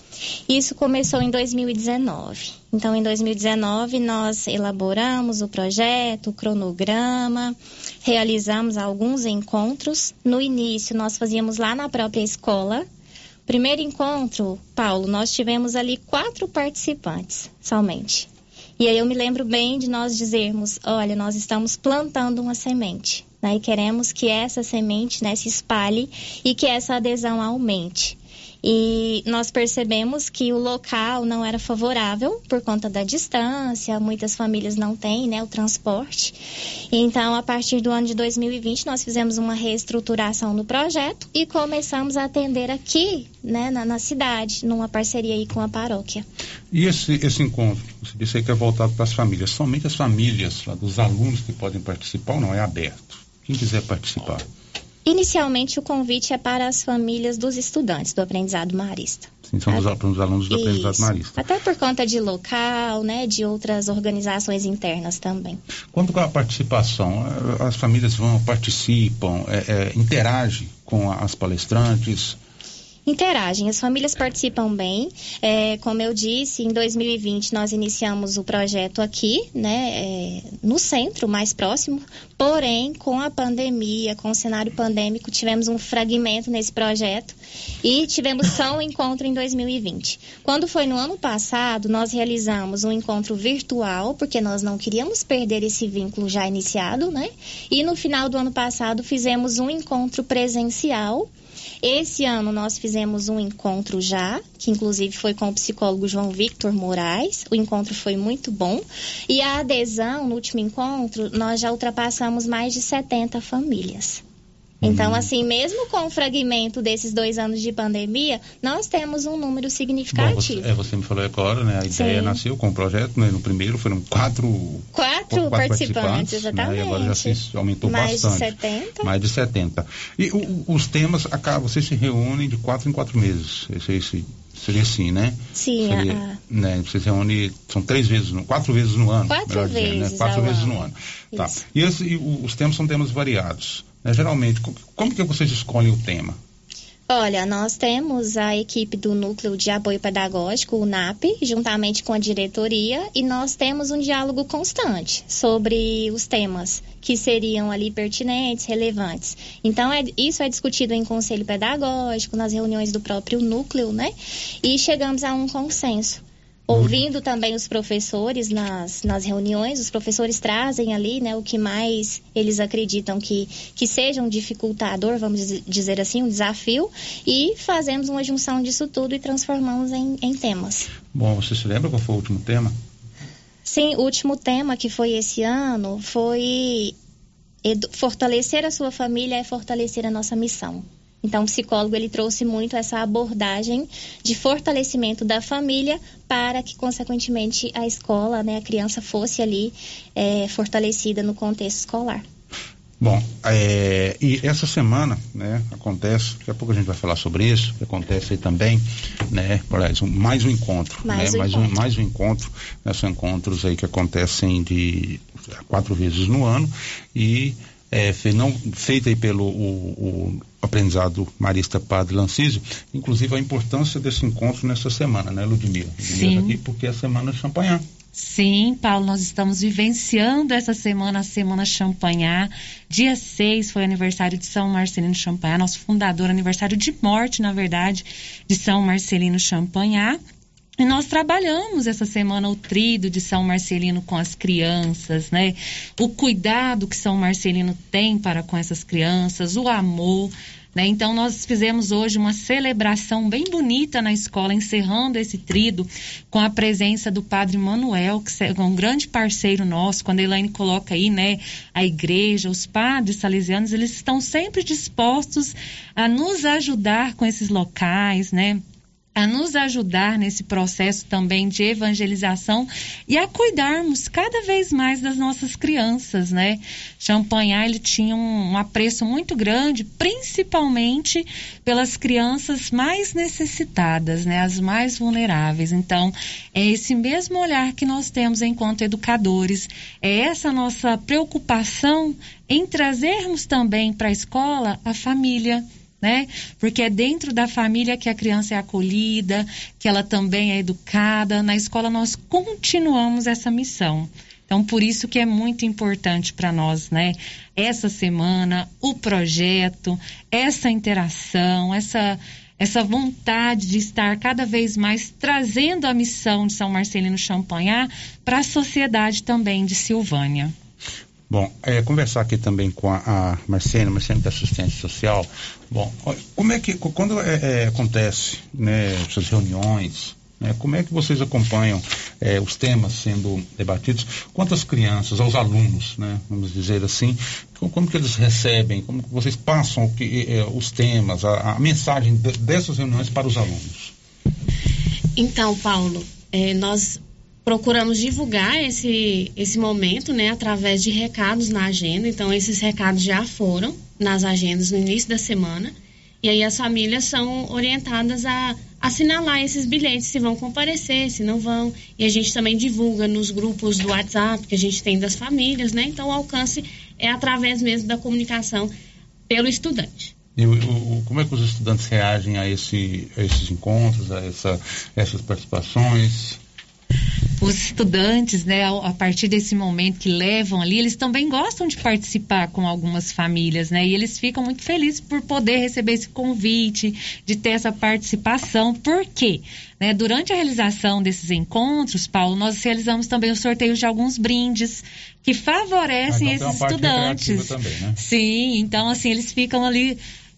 Isso começou em 2019. Então, em 2019, nós elaboramos o projeto, o cronograma, realizamos alguns encontros. No início, nós fazíamos lá na própria escola, Primeiro encontro, Paulo, nós tivemos ali quatro participantes somente. E aí eu me lembro bem de nós dizermos, olha, nós estamos plantando uma semente, né? E queremos que essa semente né, se espalhe e que essa adesão aumente. E nós percebemos que o local não era favorável por conta da distância, muitas famílias não têm né, o transporte. Então, a partir do ano de 2020, nós fizemos uma reestruturação do projeto e começamos a atender aqui né, na, na cidade, numa parceria aí com a paróquia. E esse, esse encontro, você disse aí que é voltado para as famílias, somente as famílias lá, dos alunos que podem participar ou não? É aberto? Quem quiser participar. Inicialmente, o convite é para as famílias dos estudantes do aprendizado marista. Sim, são os, os alunos do Isso. aprendizado marista. Até por conta de local, né, de outras organizações internas também. Quanto com a participação, eh, as famílias vão, participam, é, é, interagem com as palestrantes, interagem, as famílias participam bem. É, como eu disse, em 2020 nós iniciamos o projeto aqui, né, é, no centro, mais próximo, porém, com a pandemia, com o cenário pandêmico, tivemos um fragmento nesse projeto e tivemos só um encontro em 2020. Quando foi no ano passado, nós realizamos um encontro virtual, porque nós não queríamos perder esse vínculo já iniciado, né? E no final do ano passado fizemos um encontro presencial esse ano nós fizemos um encontro já, que inclusive foi com o psicólogo João Victor Moraes. O encontro foi muito bom. E a adesão no último encontro, nós já ultrapassamos mais de 70 famílias. Então, uhum. assim, mesmo com o fragmento desses dois anos de pandemia, nós temos um número significativo. Bom, você, é, você me falou agora, né? A ideia Sim. nasceu com o projeto, né? No primeiro foram quatro... Quatro, quatro participantes, participantes, exatamente. Né? E agora já se aumentou Mais bastante. Mais de 70. Mais de 70. E o, os temas, acá, vocês se reúnem de quatro em quatro meses. Esse, esse seria assim, né? Sim. Seria, a... né? Você se reúne, são três vezes, no, quatro vezes no ano. Quatro vezes dizendo, né? Quatro vezes ano. no ano. Tá. E, esse, e os temas são temas variados. Né? Geralmente, como que vocês escolhem o tema? Olha, nós temos a equipe do Núcleo de Apoio Pedagógico, o NAP, juntamente com a diretoria, e nós temos um diálogo constante sobre os temas que seriam ali pertinentes, relevantes. Então, é, isso é discutido em conselho pedagógico, nas reuniões do próprio núcleo, né? E chegamos a um consenso ouvindo também os professores nas, nas reuniões, os professores trazem ali né, o que mais eles acreditam que, que seja um dificultador, vamos dizer assim, um desafio, e fazemos uma junção disso tudo e transformamos em, em temas. Bom, você se lembra qual foi o último tema? Sim, o último tema que foi esse ano foi fortalecer a sua família é fortalecer a nossa missão. Então, o psicólogo ele trouxe muito essa abordagem de fortalecimento da família para que, consequentemente, a escola, né, a criança fosse ali é, fortalecida no contexto escolar. Bom, é, e essa semana, né, acontece, daqui a pouco a gente vai falar sobre isso, que acontece aí também, né, um, mais um encontro, mais, né, um mais encontro. um mais um encontro, né, são encontros aí que acontecem de quatro vezes no ano e é, não, feita aí pelo o, o aprendizado marista Padre Lancísio, inclusive a importância desse encontro nessa semana, né, Ludmila? Ludmila Sim. Tá aqui porque é a semana de Champanhar. Sim, Paulo, nós estamos vivenciando essa semana, a Semana Champanhar. Dia 6 foi aniversário de São Marcelino Champanhar, nosso fundador, aniversário de morte, na verdade, de São Marcelino Champanhar. E nós trabalhamos essa semana o trido de São Marcelino com as crianças, né? O cuidado que São Marcelino tem para com essas crianças, o amor. Né? Então, nós fizemos hoje uma celebração bem bonita na escola, encerrando esse trido com a presença do Padre Manuel, que é um grande parceiro nosso. Quando a Elaine coloca aí, né, a igreja, os padres salesianos, eles estão sempre dispostos a nos ajudar com esses locais, né? A nos ajudar nesse processo também de evangelização e a cuidarmos cada vez mais das nossas crianças, né? Champanhar ele tinha um, um apreço muito grande, principalmente pelas crianças mais necessitadas, né? As mais vulneráveis. Então, é esse mesmo olhar que nós temos enquanto educadores, é essa nossa preocupação em trazermos também para a escola a família né? Porque é dentro da família que a criança é acolhida, que ela também é educada. Na escola nós continuamos essa missão. Então, por isso que é muito importante para nós, né? Essa semana, o projeto, essa interação, essa essa vontade de estar cada vez mais trazendo a missão de São Marcelino Champagnat para a sociedade também de Silvânia. Bom, é, conversar aqui também com a, a Marcena, Marcena da assistência social. Bom, como é que, quando é, é, acontece, né, essas reuniões, né, como é que vocês acompanham é, os temas sendo debatidos? Quantas crianças, aos alunos, né, vamos dizer assim, como, que eles recebem, como que vocês passam que, é, os temas, a, a mensagem de, dessas reuniões para os alunos? Então, Paulo, é, nós procuramos divulgar esse, esse momento, né, através de recados na agenda. Então, esses recados já foram nas agendas no início da semana. E aí as famílias são orientadas a assinalar esses bilhetes, se vão comparecer, se não vão. E a gente também divulga nos grupos do WhatsApp que a gente tem das famílias, né? Então, o alcance é através mesmo da comunicação pelo estudante. E o, o, como é que os estudantes reagem a, esse, a esses encontros, a essa, essas participações? Os estudantes, né, a partir desse momento que levam ali, eles também gostam de participar com algumas famílias, né, e eles ficam muito felizes por poder receber esse convite, de ter essa participação. Por quê? Né, durante a realização desses encontros, Paulo, nós realizamos também o sorteio de alguns brindes que favorecem ah, então esses estudantes. Também, né? Sim, então assim, eles ficam ali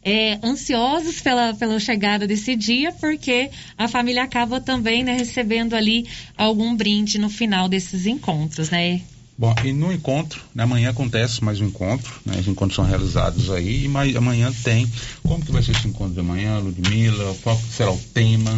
é, ansiosos pela, pela chegada desse dia, porque a família acaba também né, recebendo ali algum brinde no final desses encontros, né? Bom, e no encontro, né, amanhã acontece mais um encontro, né, os encontros são realizados aí, e mais, amanhã tem. Como que vai ser esse encontro de amanhã, Ludmila? Qual será o tema?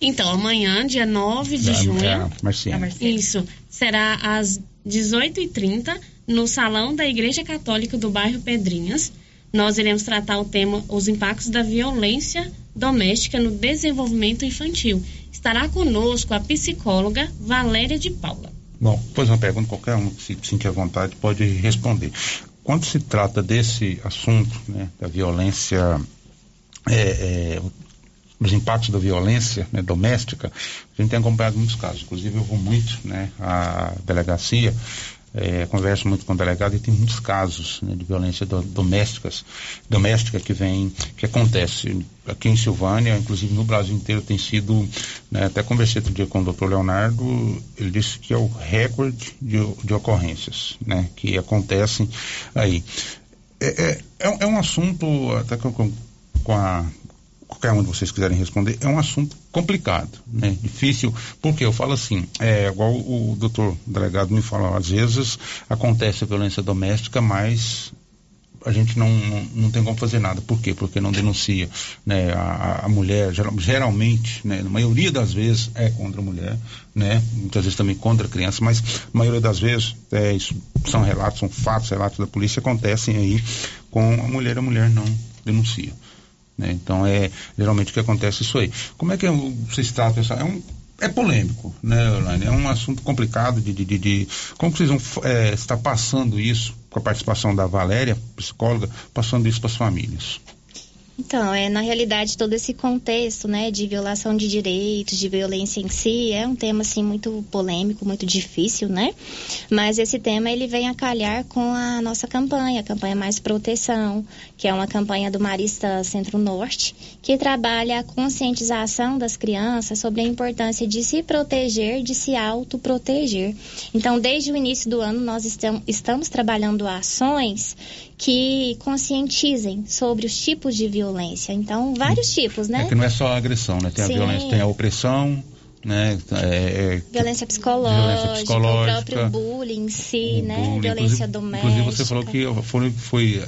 Então, amanhã, dia 9 de Da- junho. é, Marciana. Isso. Será às 18h30 no Salão da Igreja Católica do bairro Pedrinhas. Nós iremos tratar o tema Os impactos da violência doméstica no desenvolvimento infantil. Estará conosco a psicóloga Valéria de Paula. Bom, pois uma pergunta, qualquer um que se sentir à vontade pode responder. Quando se trata desse assunto, né, da violência, é, é, os impactos da violência né, doméstica, a gente tem acompanhado muitos casos. Inclusive, eu vou muito né, à delegacia é, converso muito com o delegado e tem muitos casos né, de violência do, domésticas, doméstica que vem, que acontece aqui em Silvânia, inclusive no Brasil inteiro tem sido, né, até conversei outro dia com o doutor Leonardo, ele disse que é o recorde de, de ocorrências, né, que acontecem aí. É, é, é, é um assunto, até com a qualquer um de vocês quiserem responder, é um assunto complicado, né? Difícil, porque eu falo assim, é igual o doutor delegado me falou, às vezes acontece a violência doméstica, mas a gente não, não, não, tem como fazer nada. Por quê? Porque não denuncia. Né? A, a mulher, geral, geralmente, né? na maioria das vezes, é contra a mulher, né? muitas vezes também contra a criança, mas a maioria das vezes, é, isso são relatos, são fatos, relatos da polícia, acontecem aí com a mulher, a mulher não denuncia. Né? Então é geralmente o que acontece isso aí. Como é que vocês tratam isso? É um é polêmico, né, Elaine? É um assunto complicado de, de, de, de como vocês vão é, estar passando isso com a participação da Valéria, psicóloga, passando isso para as famílias. Então, é, na realidade, todo esse contexto, né, de violação de direitos, de violência em si, é um tema, assim, muito polêmico, muito difícil, né? Mas esse tema, ele vem a calhar com a nossa campanha, a campanha Mais Proteção, que é uma campanha do Marista Centro-Norte, que trabalha a conscientização das crianças sobre a importância de se proteger, de se autoproteger. Então, desde o início do ano, nós estamos, estamos trabalhando ações que conscientizem sobre os tipos de violência. Então, vários tipos, né? É que não é só a agressão, né? Tem Sim. a violência, tem a opressão, né? É, é violência, psicológica, violência psicológica, o próprio bullying em si, né? Bullying. Violência inclusive, doméstica. Inclusive você falou que foi, foi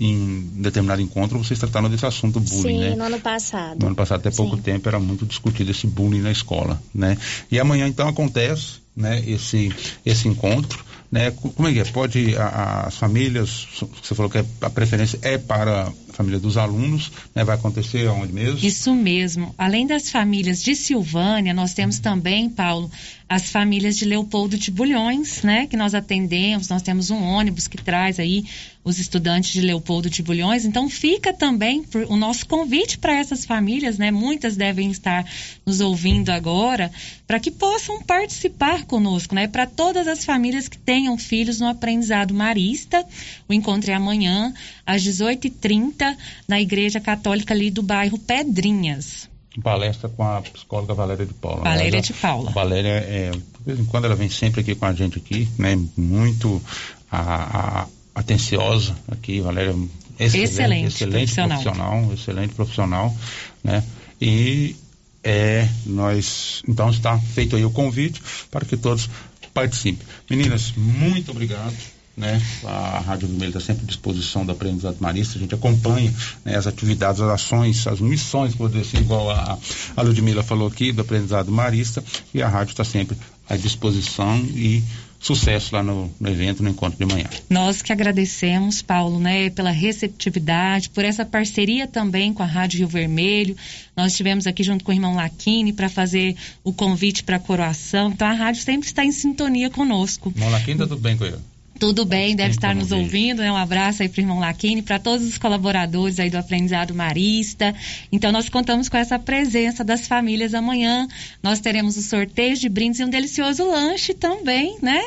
em determinado encontro vocês trataram desse assunto bullying, Sim, né? no ano passado. No ano passado, até pouco Sim. tempo, era muito discutido esse bullying na escola, né? E amanhã, então, acontece, né, esse, esse encontro, né? Como é que é? Pode, a, as famílias, você falou que a preferência é para a família dos alunos, né? Vai acontecer aonde mesmo? Isso mesmo. Além das famílias de Silvânia, nós temos também, Paulo, as famílias de Leopoldo de Bulhões, né, que nós atendemos, nós temos um ônibus que traz aí os estudantes de Leopoldo de Bulhões, então fica também o nosso convite para essas famílias, né, muitas devem estar nos ouvindo agora, para que possam participar conosco, né, para todas as famílias que tenham filhos no aprendizado marista, o encontro é amanhã, às 18h30, na Igreja Católica ali do bairro Pedrinhas palestra com a psicóloga Valéria de Paula. Valéria de Paula. A Valéria, é, de vez em quando ela vem sempre aqui com a gente aqui, né? Muito a, a, atenciosa aqui, Valéria. Excelente, excelente, excelente profissional. profissional. excelente profissional, né? E é, nós, então está feito aí o convite para que todos participem. Meninas, muito obrigado né? A Rádio Vermelho está sempre à disposição do aprendizado marista, a gente acompanha né, as atividades, as ações, as missões, por dizer assim, igual a, a Ludmilla falou aqui, do aprendizado marista, e a rádio está sempre à disposição e sucesso lá no, no, evento, no encontro de manhã. Nós que agradecemos, Paulo, né, pela receptividade, por essa parceria também com a Rádio Rio Vermelho. Nós estivemos aqui junto com o irmão Laquini para fazer o convite para a coroação. Então a rádio sempre está em sintonia conosco. Irmão Laquini, tá tudo bem com ele? Tudo bem, deve estar nos ouvindo, né? Um abraço aí para o irmão Laquini, para todos os colaboradores aí do Aprendizado Marista. Então, nós contamos com essa presença das famílias amanhã. Nós teremos o sorteio de brindes e um delicioso lanche também, né?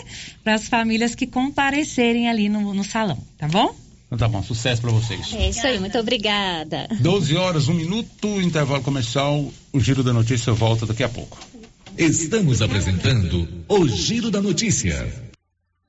Para as famílias que comparecerem ali no, no salão, tá bom? Então tá bom, sucesso para vocês. É isso aí, muito obrigada. 12 horas, um minuto, intervalo comercial. O Giro da Notícia volta daqui a pouco. Estamos apresentando o Giro da Notícia.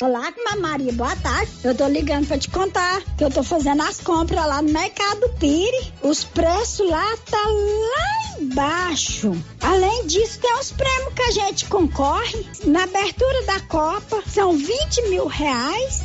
Olá, Maria, boa tarde. Eu tô ligando pra te contar que eu tô fazendo as compras lá no Mercado Pire. Os preços lá tá lá embaixo. Além disso, tem os prêmios que a gente concorre. Na abertura da Copa, são 20 mil reais.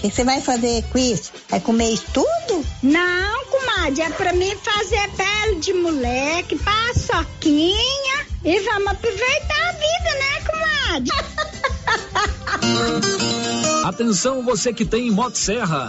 O que você vai fazer com isso? Vai comer isso tudo? Não, comadre, é pra mim fazer pele de moleque, paçoquinha e vamos aproveitar a vida, né, comadre? Atenção você que tem Motosserra.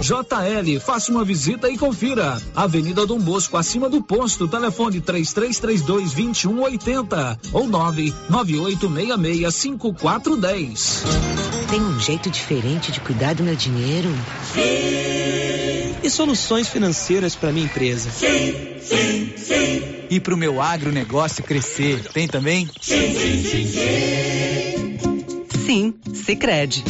JL, faça uma visita e confira. Avenida Dom Bosco, acima do posto, telefone 3332 2180 ou 99866 5410. Tem um jeito diferente de cuidar do meu dinheiro? Sim. E soluções financeiras para minha empresa? Sim, sim, sim. E para o meu agronegócio crescer? Tem também? Sim, sim, sim, sim. Sim, Sicredi.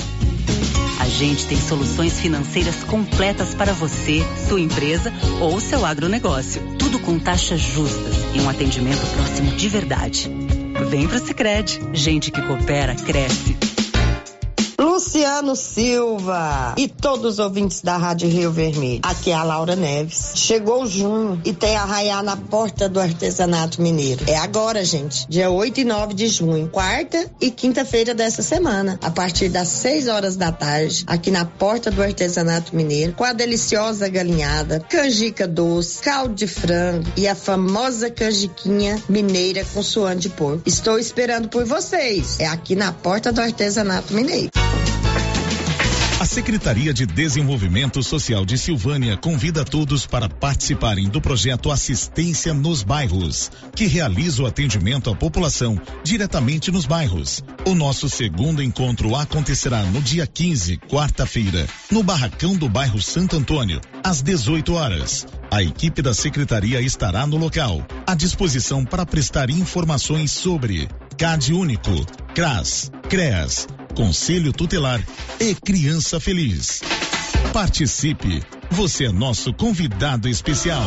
Gente tem soluções financeiras completas para você, sua empresa ou seu agronegócio. Tudo com taxas justas e um atendimento próximo de verdade. Vem pro Sicredi. Gente que coopera cresce. Luciano Silva e todos os ouvintes da Rádio Rio Vermelho. Aqui é a Laura Neves. Chegou junho e tem arraiar na porta do artesanato mineiro. É agora, gente. Dia 8 e 9 de junho, quarta e quinta-feira dessa semana, a partir das 6 horas da tarde, aqui na porta do artesanato mineiro, com a deliciosa galinhada, canjica doce, caldo de frango e a famosa canjiquinha mineira com suã de porco. Estou esperando por vocês. É aqui na porta do artesanato mineiro. A Secretaria de Desenvolvimento Social de Silvânia convida todos para participarem do projeto Assistência nos Bairros, que realiza o atendimento à população diretamente nos bairros. O nosso segundo encontro acontecerá no dia 15, quarta-feira, no barracão do bairro Santo Antônio, às 18 horas. A equipe da secretaria estará no local, à disposição para prestar informações sobre CAD Único, CRAS, CREAS, Conselho Tutelar e Criança Feliz. Participe, você é nosso convidado especial.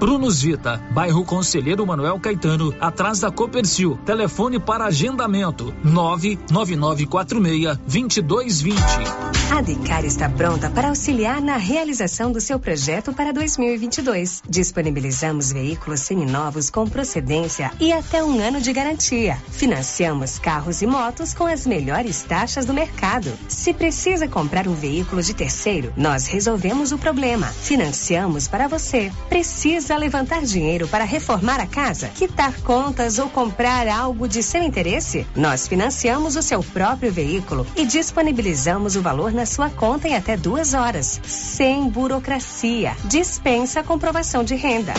Prunus Vita, bairro Conselheiro Manuel Caetano, atrás da Copercil. Telefone para agendamento: 99946-2220. A Decar está pronta para auxiliar na realização do seu projeto para 2022. Disponibilizamos veículos seminovos com procedência e até um ano de garantia. Financiamos carros e motos com as melhores taxas do mercado. Se precisa comprar um veículo de terceiro, nós resolvemos o problema. Financiamos para você. Precisa Precisa levantar dinheiro para reformar a casa, quitar contas ou comprar algo de seu interesse? Nós financiamos o seu próprio veículo e disponibilizamos o valor na sua conta em até duas horas, sem burocracia. Dispensa a comprovação de renda.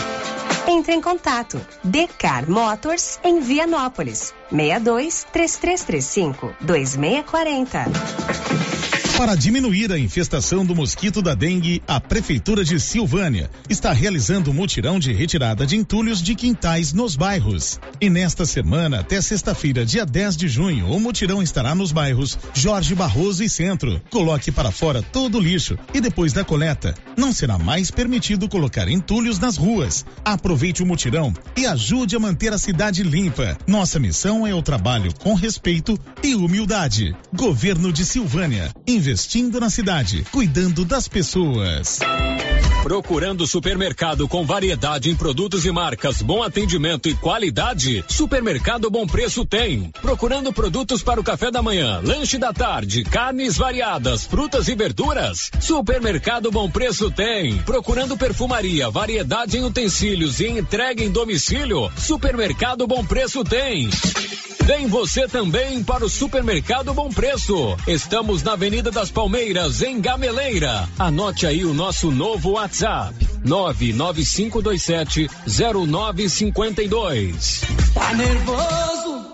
Entre em contato. Decar Motors em Vianópolis. 62 3335 2640. Para diminuir a infestação do mosquito da dengue, a Prefeitura de Silvânia está realizando um mutirão de retirada de entulhos de quintais nos bairros. E nesta semana, até sexta-feira, dia 10 de junho, o mutirão estará nos bairros Jorge Barroso e Centro. Coloque para fora todo o lixo e depois da coleta, não será mais permitido colocar entulhos nas ruas. Aproveite o mutirão e ajude a manter a cidade limpa. Nossa missão é o trabalho com respeito e humildade. Governo de Silvânia investindo na cidade, cuidando das pessoas. Procurando supermercado com variedade em produtos e marcas, bom atendimento e qualidade? Supermercado Bom Preço tem. Procurando produtos para o café da manhã, lanche da tarde, carnes variadas, frutas e verduras? Supermercado Bom Preço tem. Procurando perfumaria, variedade em utensílios e entrega em domicílio? Supermercado Bom Preço tem. Vem você também para o Supermercado Bom Preço. Estamos na Avenida das Palmeiras, em Gameleira. Anote aí o nosso novo WhatsApp: 995270952. Tá nervoso?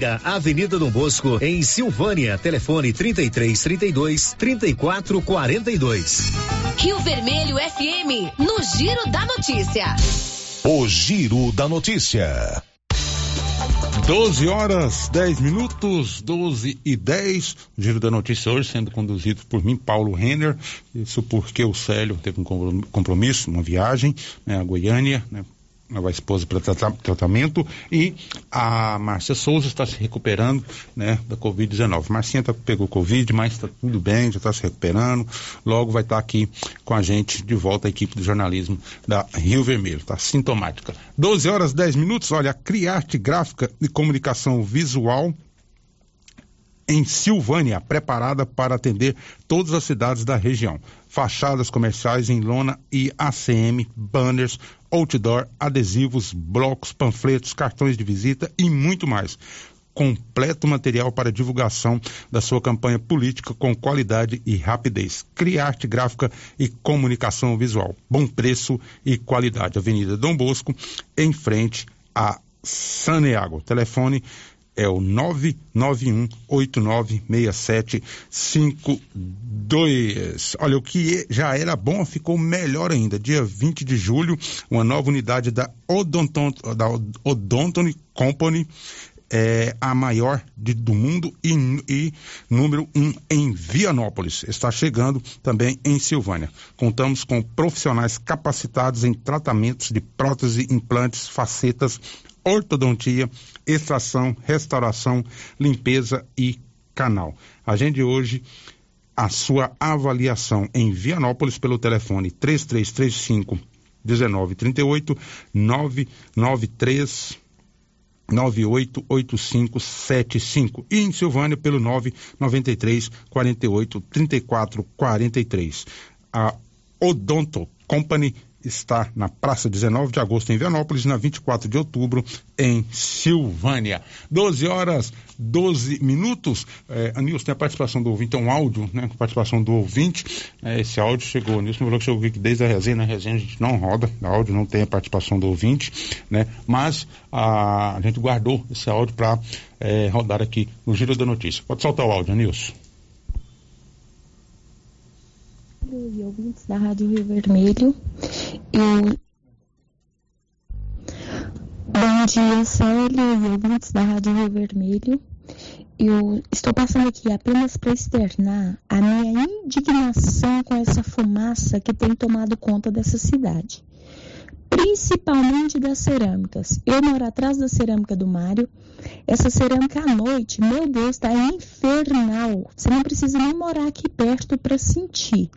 Avenida Dom Bosco em Silvânia. Telefone 33 32 34 42. Rio Vermelho FM, no Giro da Notícia. O Giro da Notícia. 12 horas 10 minutos, 12 e 10. O Giro da Notícia hoje sendo conduzido por mim, Paulo Renner. Isso porque o Célio teve um compromisso, uma viagem né, a Goiânia, né, a esposa para tratamento e a Márcia Souza está se recuperando né, da Covid-19. Marcinha tá, pegou Covid, mas está tudo bem, já está se recuperando. Logo vai estar tá aqui com a gente de volta a equipe de jornalismo da Rio Vermelho, tá sintomática. 12 horas 10 minutos, olha, a Criarte Gráfica e Comunicação Visual em Silvânia, preparada para atender todas as cidades da região. Fachadas comerciais em lona e ACM, banners, outdoor, adesivos, blocos, panfletos, cartões de visita e muito mais. Completo material para divulgação da sua campanha política com qualidade e rapidez. Criarte gráfica e comunicação visual. Bom preço e qualidade. Avenida Dom Bosco, em frente a Saneago. Telefone é o 991896752. Olha, o que já era bom ficou melhor ainda. Dia 20 de julho, uma nova unidade da Odonton, da Odontony Company é a maior de, do mundo e, e, número um em Vianópolis. Está chegando também em Silvânia. Contamos com profissionais capacitados em tratamentos de prótese, implantes, facetas, ortodontia, extração, restauração, limpeza e canal. Agende hoje a sua avaliação em Vianópolis pelo telefone 3335 1938 993 988575 e em Silvânia pelo 993 48 34 43. A Odonto Company está na Praça 19 de Agosto em Vianópolis, na 24 de outubro em Silvânia. 12 horas, 12 minutos. É, tem a participação do ouvinte, é um áudio, né? Participação do ouvinte. É, esse áudio chegou, Anilson falou que chegou desde a resenha, na resenha a gente não roda, áudio não tem a participação do ouvinte, né? Mas a, a gente guardou esse áudio para é, rodar aqui no Giro da Notícia. Pode soltar o áudio, Anilson. e ouvintes da Rádio Rio Vermelho. Eu... Bom dia, Célio e ouvintes da Rádio Rio Vermelho. Eu estou passando aqui apenas para externar a minha indignação com essa fumaça que tem tomado conta dessa cidade. principalmente das cerâmicas. Eu moro atrás da cerâmica do Mário. Essa cerâmica à noite, meu Deus, está infernal. Você não precisa nem morar aqui perto para sentir.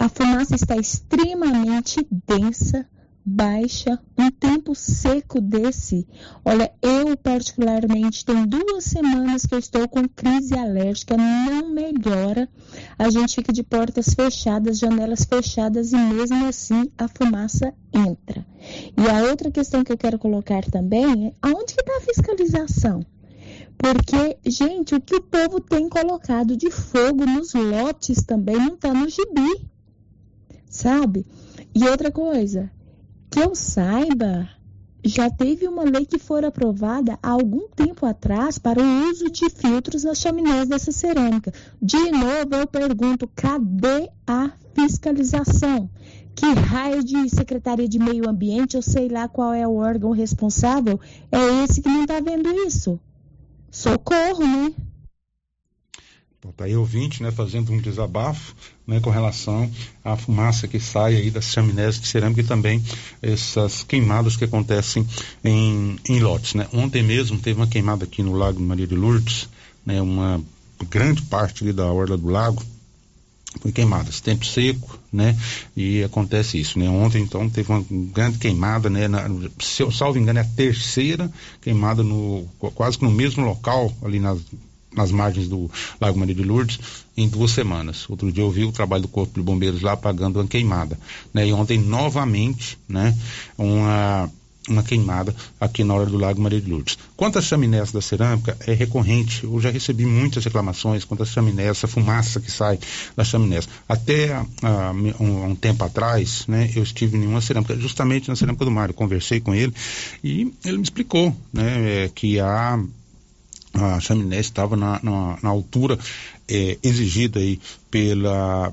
A fumaça está extremamente densa, baixa, um tempo seco desse. Olha, eu particularmente tem duas semanas que eu estou com crise alérgica, não melhora. A gente fica de portas fechadas, janelas fechadas e mesmo assim a fumaça entra. E a outra questão que eu quero colocar também é aonde que está a fiscalização? Porque, gente, o que o povo tem colocado de fogo nos lotes também não está no gibi, sabe? E outra coisa, que eu saiba, já teve uma lei que foi aprovada há algum tempo atrás para o uso de filtros nas chaminés dessa cerâmica. De novo, eu pergunto: cadê a fiscalização? Que raio de Secretaria de Meio Ambiente, eu sei lá qual é o órgão responsável, é esse que não está vendo isso? Socorro, né? Está aí ouvinte, né, fazendo um desabafo né, com relação à fumaça que sai aí das chaminés de cerâmica e também essas queimadas que acontecem em, em lotes. Né. Ontem mesmo teve uma queimada aqui no Lago Maria de Lourdes, né, uma grande parte da orla do lago foi queimada, tempo seco, né? E acontece isso, né? Ontem então teve uma grande queimada, né? Na, se eu salvo engano é a terceira queimada no quase que no mesmo local ali nas nas margens do Lago Maria de Lourdes em duas semanas. Outro dia eu vi o trabalho do Corpo de Bombeiros lá apagando uma queimada. Né? E ontem, novamente, né, uma, uma queimada aqui na hora do Lago Maria de Lourdes. Quanto às chaminés da cerâmica, é recorrente. Eu já recebi muitas reclamações quanto às chaminés, essa fumaça que sai das chaminés. Até uh, um, um, tempo atrás, né, eu estive em uma cerâmica, justamente na cerâmica do Mário. Conversei com ele e ele me explicou né, é, que há a chaminé estava na, na, na altura é, exigida aí pela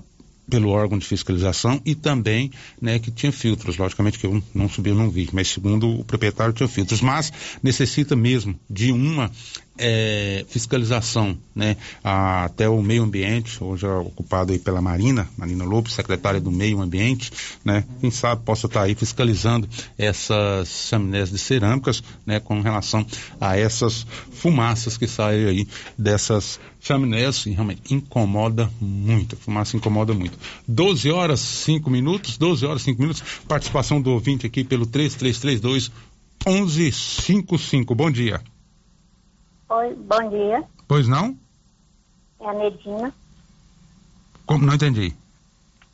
pelo órgão de fiscalização e também né, que tinha filtros. Logicamente que eu não subi, eu não vi, mas segundo o proprietário tinha filtros. Mas necessita mesmo de uma é, fiscalização, né, a, até o meio ambiente, hoje é ocupado aí pela Marina, Marina Lopes, secretária do meio ambiente, né, quem sabe possa estar aí fiscalizando essas chaminés de cerâmicas, né, com relação a essas fumaças que saem aí dessas chaminés, e realmente incomoda muito, a fumaça incomoda muito. 12 horas 5 minutos, 12 horas 5 minutos, participação do ouvinte aqui pelo 3332 1155. Bom dia. Oi, bom dia. Pois não? É a Nedina. Como? Não entendi.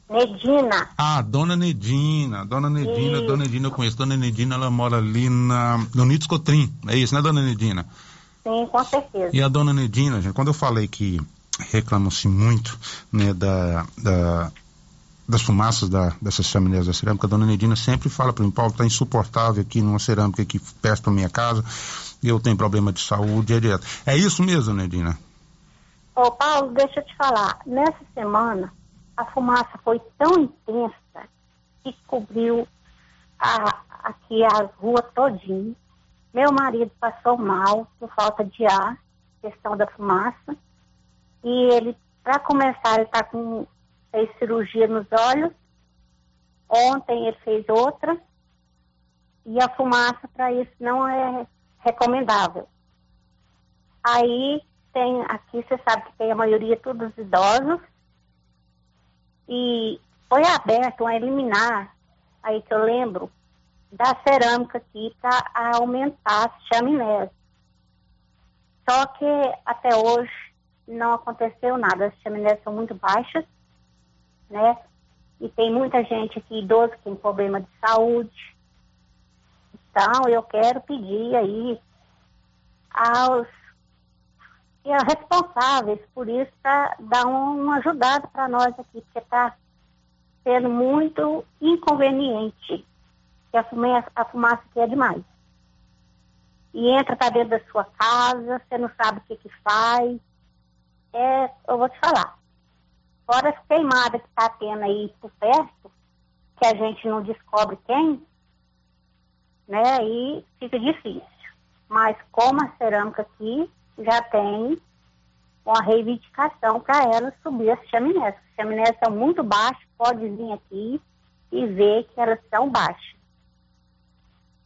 Nedina. Ah, Dona Nedina. Dona Nedina, isso. Dona Nedina eu conheço. Dona Nedina, ela mora ali na, no Nito Cotrim. É isso, né, Dona Nedina? Sim, com certeza. E a Dona Nedina, gente, quando eu falei que reclamam-se muito, né, da, da, das fumaças da, dessas chaminés da cerâmica, a Dona Nedina sempre fala para mim, Paulo, tá insuportável aqui numa cerâmica aqui perto da minha casa eu tenho problema de saúde, etc. É isso mesmo, Nedina? Ô, Paulo, deixa eu te falar. Nessa semana, a fumaça foi tão intensa que cobriu a, aqui a rua todinha. Meu marido passou mal por falta de ar, questão da fumaça. E ele, para começar, ele está com fez cirurgia nos olhos. Ontem ele fez outra. E a fumaça para isso não é recomendável. Aí tem, aqui você sabe que tem a maioria todos idosos, e foi aberto a eliminar, aí que eu lembro, da cerâmica aqui para aumentar as chaminés. Só que até hoje não aconteceu nada, as chaminés são muito baixas, né? E tem muita gente aqui idoso que tem problema de saúde, então, eu quero pedir aí aos responsáveis por isso para dar um, uma ajudada para nós aqui, porque está sendo muito inconveniente, que a fumaça, a fumaça é demais. E entra para dentro da sua casa, você não sabe o que que faz. É, eu vou te falar. Fora as queimadas que está tendo aí por perto, que a gente não descobre quem, né? Aí fica difícil. Mas como a cerâmica aqui já tem uma reivindicação para ela subir as chaminés. As chaminés são muito baixas, pode vir aqui e ver que elas são baixas.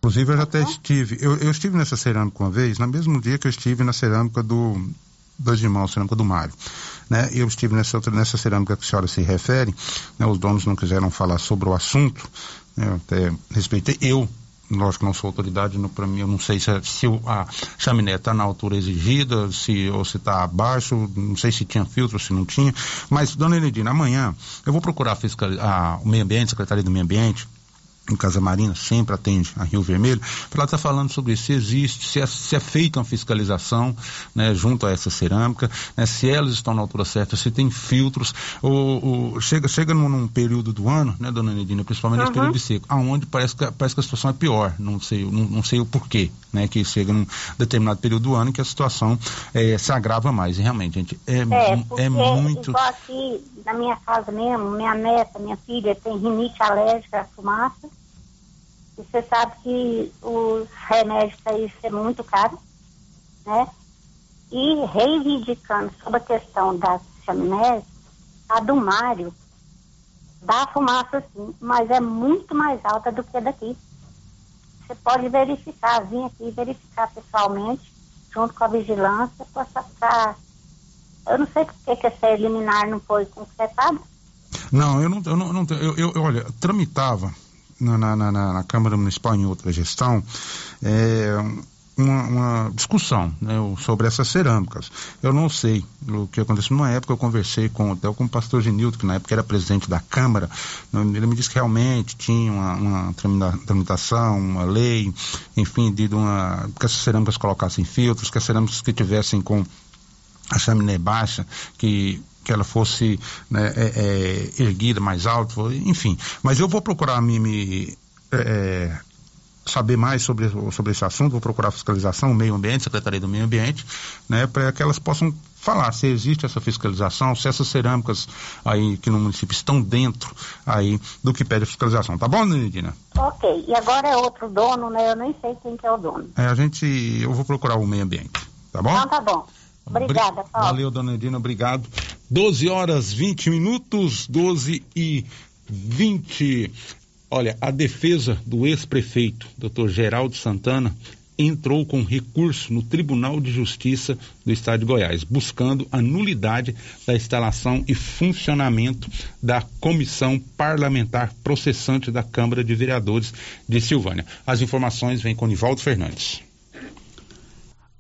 Inclusive, eu já até estive, eu, eu, estive nessa cerâmica uma vez, no mesmo dia que eu estive na cerâmica do Dois Irmãos, cerâmica do Mário. Né? Eu estive nessa, outra, nessa cerâmica que a senhora se refere, né? os donos não quiseram falar sobre o assunto, né? eu até respeitei. Eu, lógico, não sou autoridade, para mim, eu não sei se, se a chaminé está na altura exigida, se, ou se está abaixo, não sei se tinha filtro, se não tinha. Mas, dona Enedina, amanhã eu vou procurar a fiscal, a, o meio ambiente, a Secretaria do Meio Ambiente, em Casa Marina, sempre atende a Rio Vermelho, para ela estar tá falando sobre isso, se existe, se é, se é feita uma fiscalização né, junto a essa cerâmica, né, se elas estão na altura certa, se tem filtros, ou, ou chega, chega num, num, período do ano, né, dona Nedina, principalmente uhum. nesse período de seco, aonde parece que, parece que a situação é pior, não sei, não, não sei o porquê, né, que chega num determinado período do ano que a situação é, se agrava mais, e realmente, gente, é, é, é muito... Igual aqui, na minha casa mesmo, minha neta, minha filha tem rinite alérgica à fumaça, e você sabe que os remédios para isso é muito caro, né? E reivindicando sobre a questão das chaminés, a do Mário dá fumaça sim, mas é muito mais alta do que a daqui. Você pode verificar, vir aqui verificar pessoalmente, junto com a vigilância, para eu não sei por que essa eliminar não foi concretada. Não, eu não, eu não, eu, eu olha, tramitava na, na, na, Câmara Municipal em outra gestão é, uma, uma, discussão né, sobre essas cerâmicas. Eu não sei o que aconteceu. Numa época eu conversei com, até com o pastor Genildo, que na época era presidente da Câmara, ele me disse que realmente tinha uma, uma tramitação, uma lei, enfim, de uma, que essas cerâmicas colocassem filtros, que as cerâmicas que tivessem com a chaminé baixa, que que ela fosse né, é, é, erguida mais alto, enfim. Mas eu vou procurar me, me é, saber mais sobre, sobre esse assunto, vou procurar a fiscalização, o meio ambiente, Secretaria do Meio Ambiente, né, para que elas possam falar se existe essa fiscalização, se essas cerâmicas aí que no município estão dentro aí do que pede a fiscalização. Tá bom, Nidina? Ok. E agora é outro dono, né? Eu nem sei quem que é o dono. É, a gente, eu vou procurar o meio ambiente. Tá bom? Então tá bom. Obrigada, Paulo. Valeu, dona Edina, obrigado. 12 horas 20 minutos, 12 e 20. Olha, a defesa do ex-prefeito, doutor Geraldo Santana, entrou com recurso no Tribunal de Justiça do Estado de Goiás, buscando a nulidade da instalação e funcionamento da comissão parlamentar processante da Câmara de Vereadores de Silvânia. As informações vêm com Nivaldo Fernandes.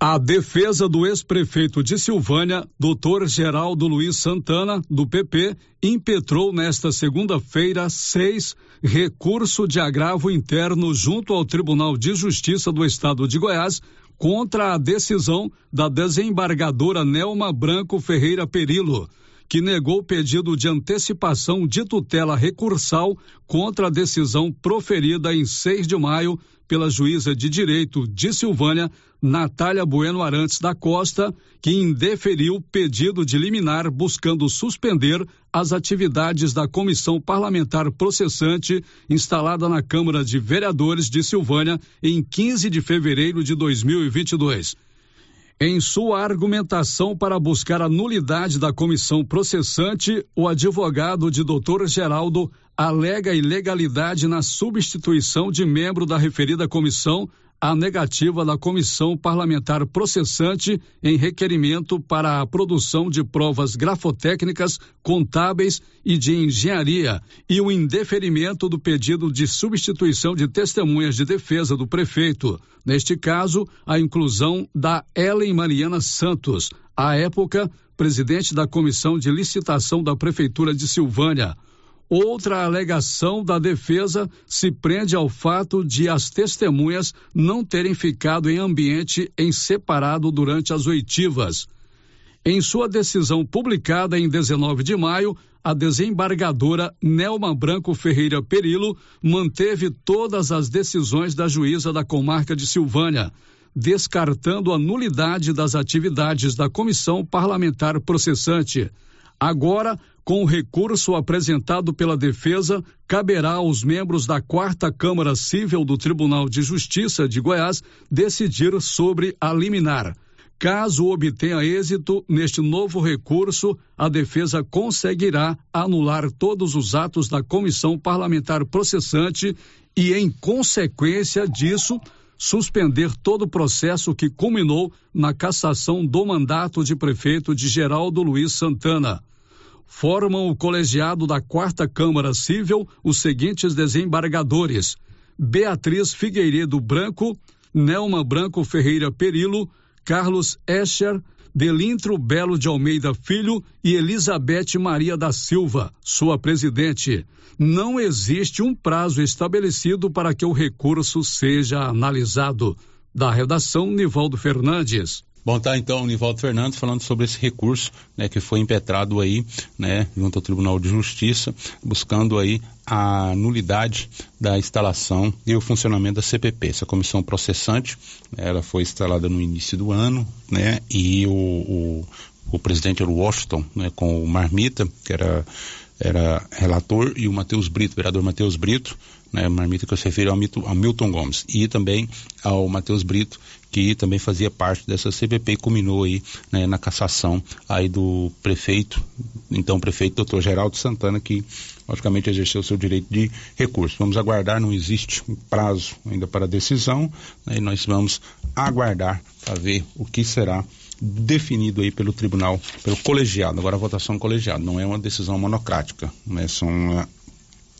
A defesa do ex-prefeito de Silvânia, doutor Geraldo Luiz Santana, do PP, impetrou nesta segunda-feira seis recurso de agravo interno junto ao Tribunal de Justiça do Estado de Goiás contra a decisão da desembargadora Nelma Branco Ferreira Perilo, que negou o pedido de antecipação de tutela recursal contra a decisão proferida em 6 de maio pela juíza de direito de Silvânia, Natália Bueno Arantes da Costa, que indeferiu pedido de liminar buscando suspender as atividades da comissão parlamentar processante instalada na Câmara de Vereadores de Silvânia em 15 de fevereiro de 2022. Em sua argumentação para buscar a nulidade da comissão processante, o advogado de Dr. Geraldo alega ilegalidade na substituição de membro da referida comissão a negativa da comissão parlamentar processante em requerimento para a produção de provas grafotécnicas, contábeis e de engenharia e o indeferimento do pedido de substituição de testemunhas de defesa do prefeito. Neste caso, a inclusão da Ellen Mariana Santos, à época presidente da comissão de licitação da prefeitura de Silvânia. Outra alegação da defesa se prende ao fato de as testemunhas não terem ficado em ambiente em separado durante as oitivas. Em sua decisão publicada em 19 de maio, a desembargadora Nelma Branco Ferreira Perilo manteve todas as decisões da juíza da comarca de Silvânia, descartando a nulidade das atividades da comissão parlamentar processante. Agora, com o recurso apresentado pela defesa, caberá aos membros da Quarta Câmara Civil do Tribunal de Justiça de Goiás decidir sobre a liminar. Caso obtenha êxito neste novo recurso, a defesa conseguirá anular todos os atos da comissão parlamentar processante e, em consequência disso, suspender todo o processo que culminou na cassação do mandato de prefeito de Geraldo Luiz Santana. Formam o colegiado da Quarta Câmara Civil os seguintes desembargadores: Beatriz Figueiredo Branco, Nelma Branco Ferreira Perilo, Carlos Escher, Delintro Belo de Almeida Filho e Elizabeth Maria da Silva, sua presidente. Não existe um prazo estabelecido para que o recurso seja analisado. Da redação, Nivaldo Fernandes. Bom, tá então o Nivaldo Fernandes falando sobre esse recurso, né, que foi impetrado aí, né, junto ao Tribunal de Justiça, buscando aí a nulidade da instalação e o funcionamento da CPP, essa comissão processante, ela foi instalada no início do ano, né, e o, o, o presidente era o Washington, né, com o Marmita, que era era relator, e o Matheus Brito, vereador Matheus Brito, né, marmita que se refere ao, ao Milton Gomes, e também ao Matheus Brito, que também fazia parte dessa CPP e culminou aí né, na cassação aí do prefeito, então prefeito doutor Geraldo Santana, que logicamente exerceu seu direito de recurso. Vamos aguardar, não existe prazo ainda para decisão, né, e nós vamos aguardar para ver o que será definido aí pelo tribunal, pelo colegiado, agora a votação colegiada, não é uma decisão monocrática, né, são,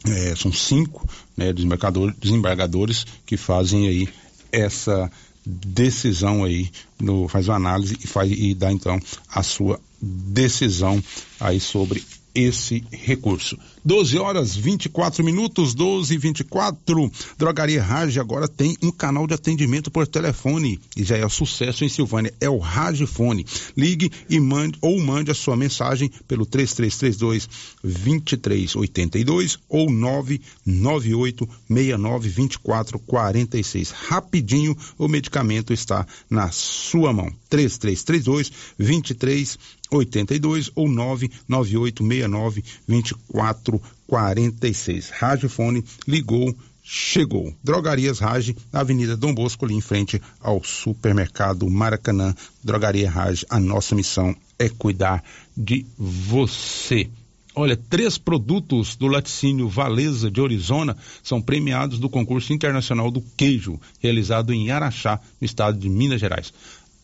é, são cinco né, desembargadores que fazem aí essa decisão aí, no, faz uma análise e, faz, e dá então a sua decisão aí sobre esse recurso. 12 horas 24 minutos, 12 e 24. Drogaria Rage agora tem um canal de atendimento por telefone e já é um sucesso em Silvânia. É o Ragefone. Ligue e mande ou mande a sua mensagem pelo 3332 2382 ou 998 69 24 46. Rapidinho, o medicamento está na sua mão. 3332 2382 82 ou 99869 2446. Radiofone ligou, chegou. Drogarias Rage, Avenida Dom Bosco, ali em frente ao supermercado Maracanã. Drogaria Rage, a nossa missão é cuidar de você. Olha, três produtos do laticínio Valesa de Orizona são premiados do concurso internacional do queijo, realizado em Araxá, no estado de Minas Gerais.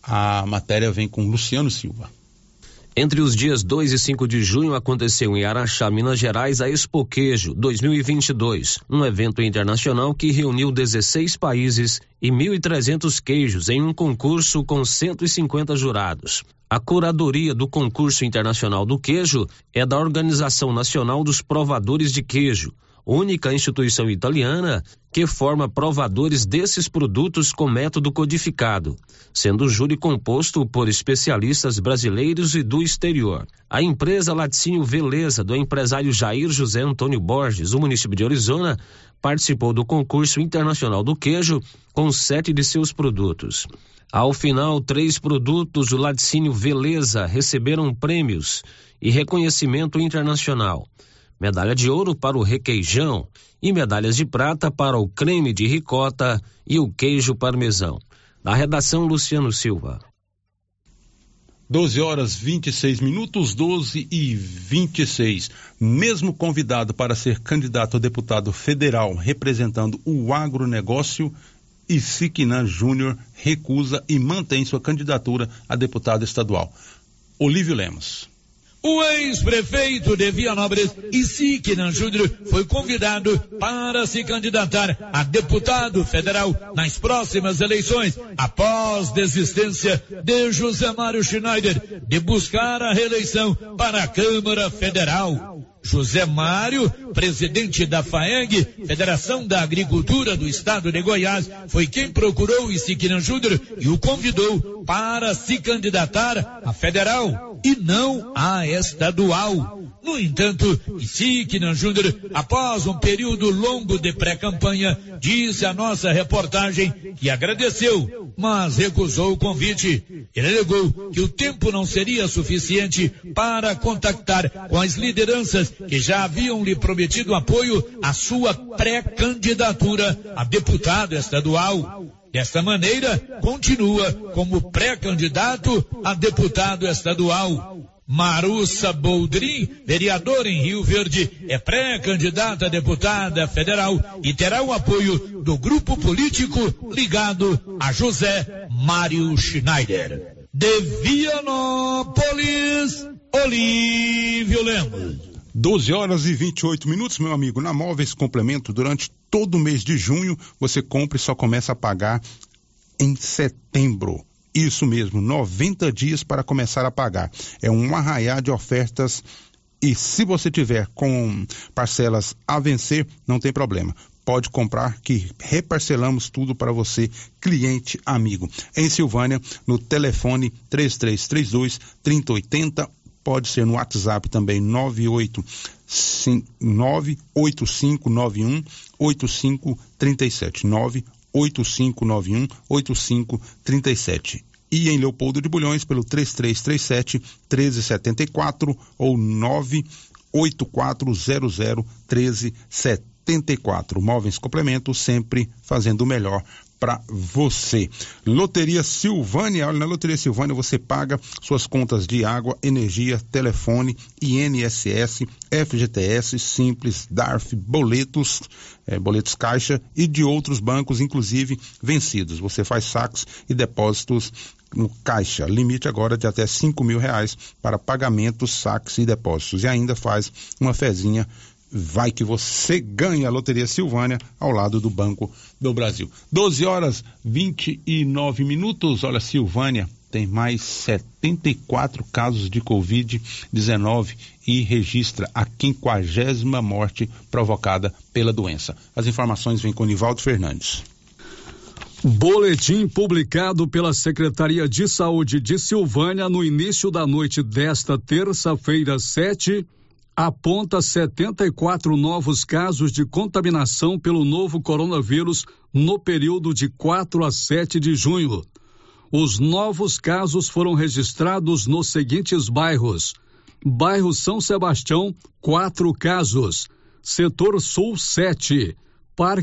A matéria vem com Luciano Silva. Entre os dias 2 e 5 de junho aconteceu em Araxá, Minas Gerais, a Expo Queijo 2022, um evento internacional que reuniu 16 países e 1.300 queijos em um concurso com 150 jurados. A curadoria do concurso internacional do queijo é da Organização Nacional dos Provadores de Queijo única instituição italiana que forma provadores desses produtos com método codificado, sendo o júri composto por especialistas brasileiros e do exterior. A empresa Laticínio Veleza, do empresário Jair José Antônio Borges, do município de Arizona, participou do concurso internacional do queijo com sete de seus produtos. Ao final, três produtos do Laticínio Veleza receberam prêmios e reconhecimento internacional medalha de ouro para o requeijão e medalhas de prata para o creme de ricota e o queijo parmesão. Da redação Luciano Silva. 12 horas 26 minutos, 12 e 26. Mesmo convidado para ser candidato a deputado federal representando o agronegócio, Isiquinan Júnior recusa e mantém sua candidatura a deputado estadual. Olívio Lemos. O ex-prefeito de Vianópolis, Isiquinan Júnior, foi convidado para se candidatar a deputado federal nas próximas eleições, após desistência de José Mário Schneider de buscar a reeleição para a Câmara Federal. José Mário, presidente da FAEG, Federação da Agricultura do Estado de Goiás, foi quem procurou Isiquinan Júnior e o convidou para se candidatar a federal e não a estadual. No entanto, Isiquinan Júnior, após um período longo de pré-campanha, disse à nossa reportagem que agradeceu, mas recusou o convite. Ele alegou que o tempo não seria suficiente para contactar com as lideranças que já haviam lhe prometido apoio à sua pré-candidatura a deputado estadual. Desta maneira, continua como pré-candidato a deputado estadual. Marussa Boldrin, vereador em Rio Verde, é pré-candidata a deputada federal e terá o apoio do grupo político ligado a José Mário Schneider. De Vianópolis, Olívio Lemos. 12 horas e 28 minutos, meu amigo. Na Móveis Complemento, durante todo o mês de junho, você compra e só começa a pagar em setembro. Isso mesmo, 90 dias para começar a pagar. É um arraiar de ofertas e se você tiver com parcelas a vencer, não tem problema. Pode comprar que reparcelamos tudo para você, cliente amigo. Em Silvânia, no telefone 3332 3080, pode ser no WhatsApp também 98 98591 8537 8591 8537 e em Leopoldo de Bulhões pelo 3337 1374 ou 98400 1374. Móveis Complemento sempre fazendo o melhor para você. Loteria Silvânia, olha, na Loteria Silvânia você paga suas contas de água, energia, telefone, INSS, FGTS, Simples, DARF, boletos, eh, boletos caixa e de outros bancos, inclusive vencidos. Você faz saques e depósitos no caixa, limite agora de até cinco mil reais para pagamentos, saques e depósitos. E ainda faz uma fezinha vai que você ganha a Loteria Silvânia ao lado do Banco do Brasil. 12 horas 29 minutos. Olha, Silvânia tem mais 74 casos de Covid-19 e registra a quinquagésima morte provocada pela doença. As informações vêm com Nivaldo Fernandes. Boletim publicado pela Secretaria de Saúde de Silvânia no início da noite desta terça-feira, 7 aponta 74 novos casos de contaminação pelo novo coronavírus no período de 4 a 7 de junho. Os novos casos foram registrados nos seguintes bairros: Bairro São Sebastião, quatro casos. Setor Sul, sete. Parque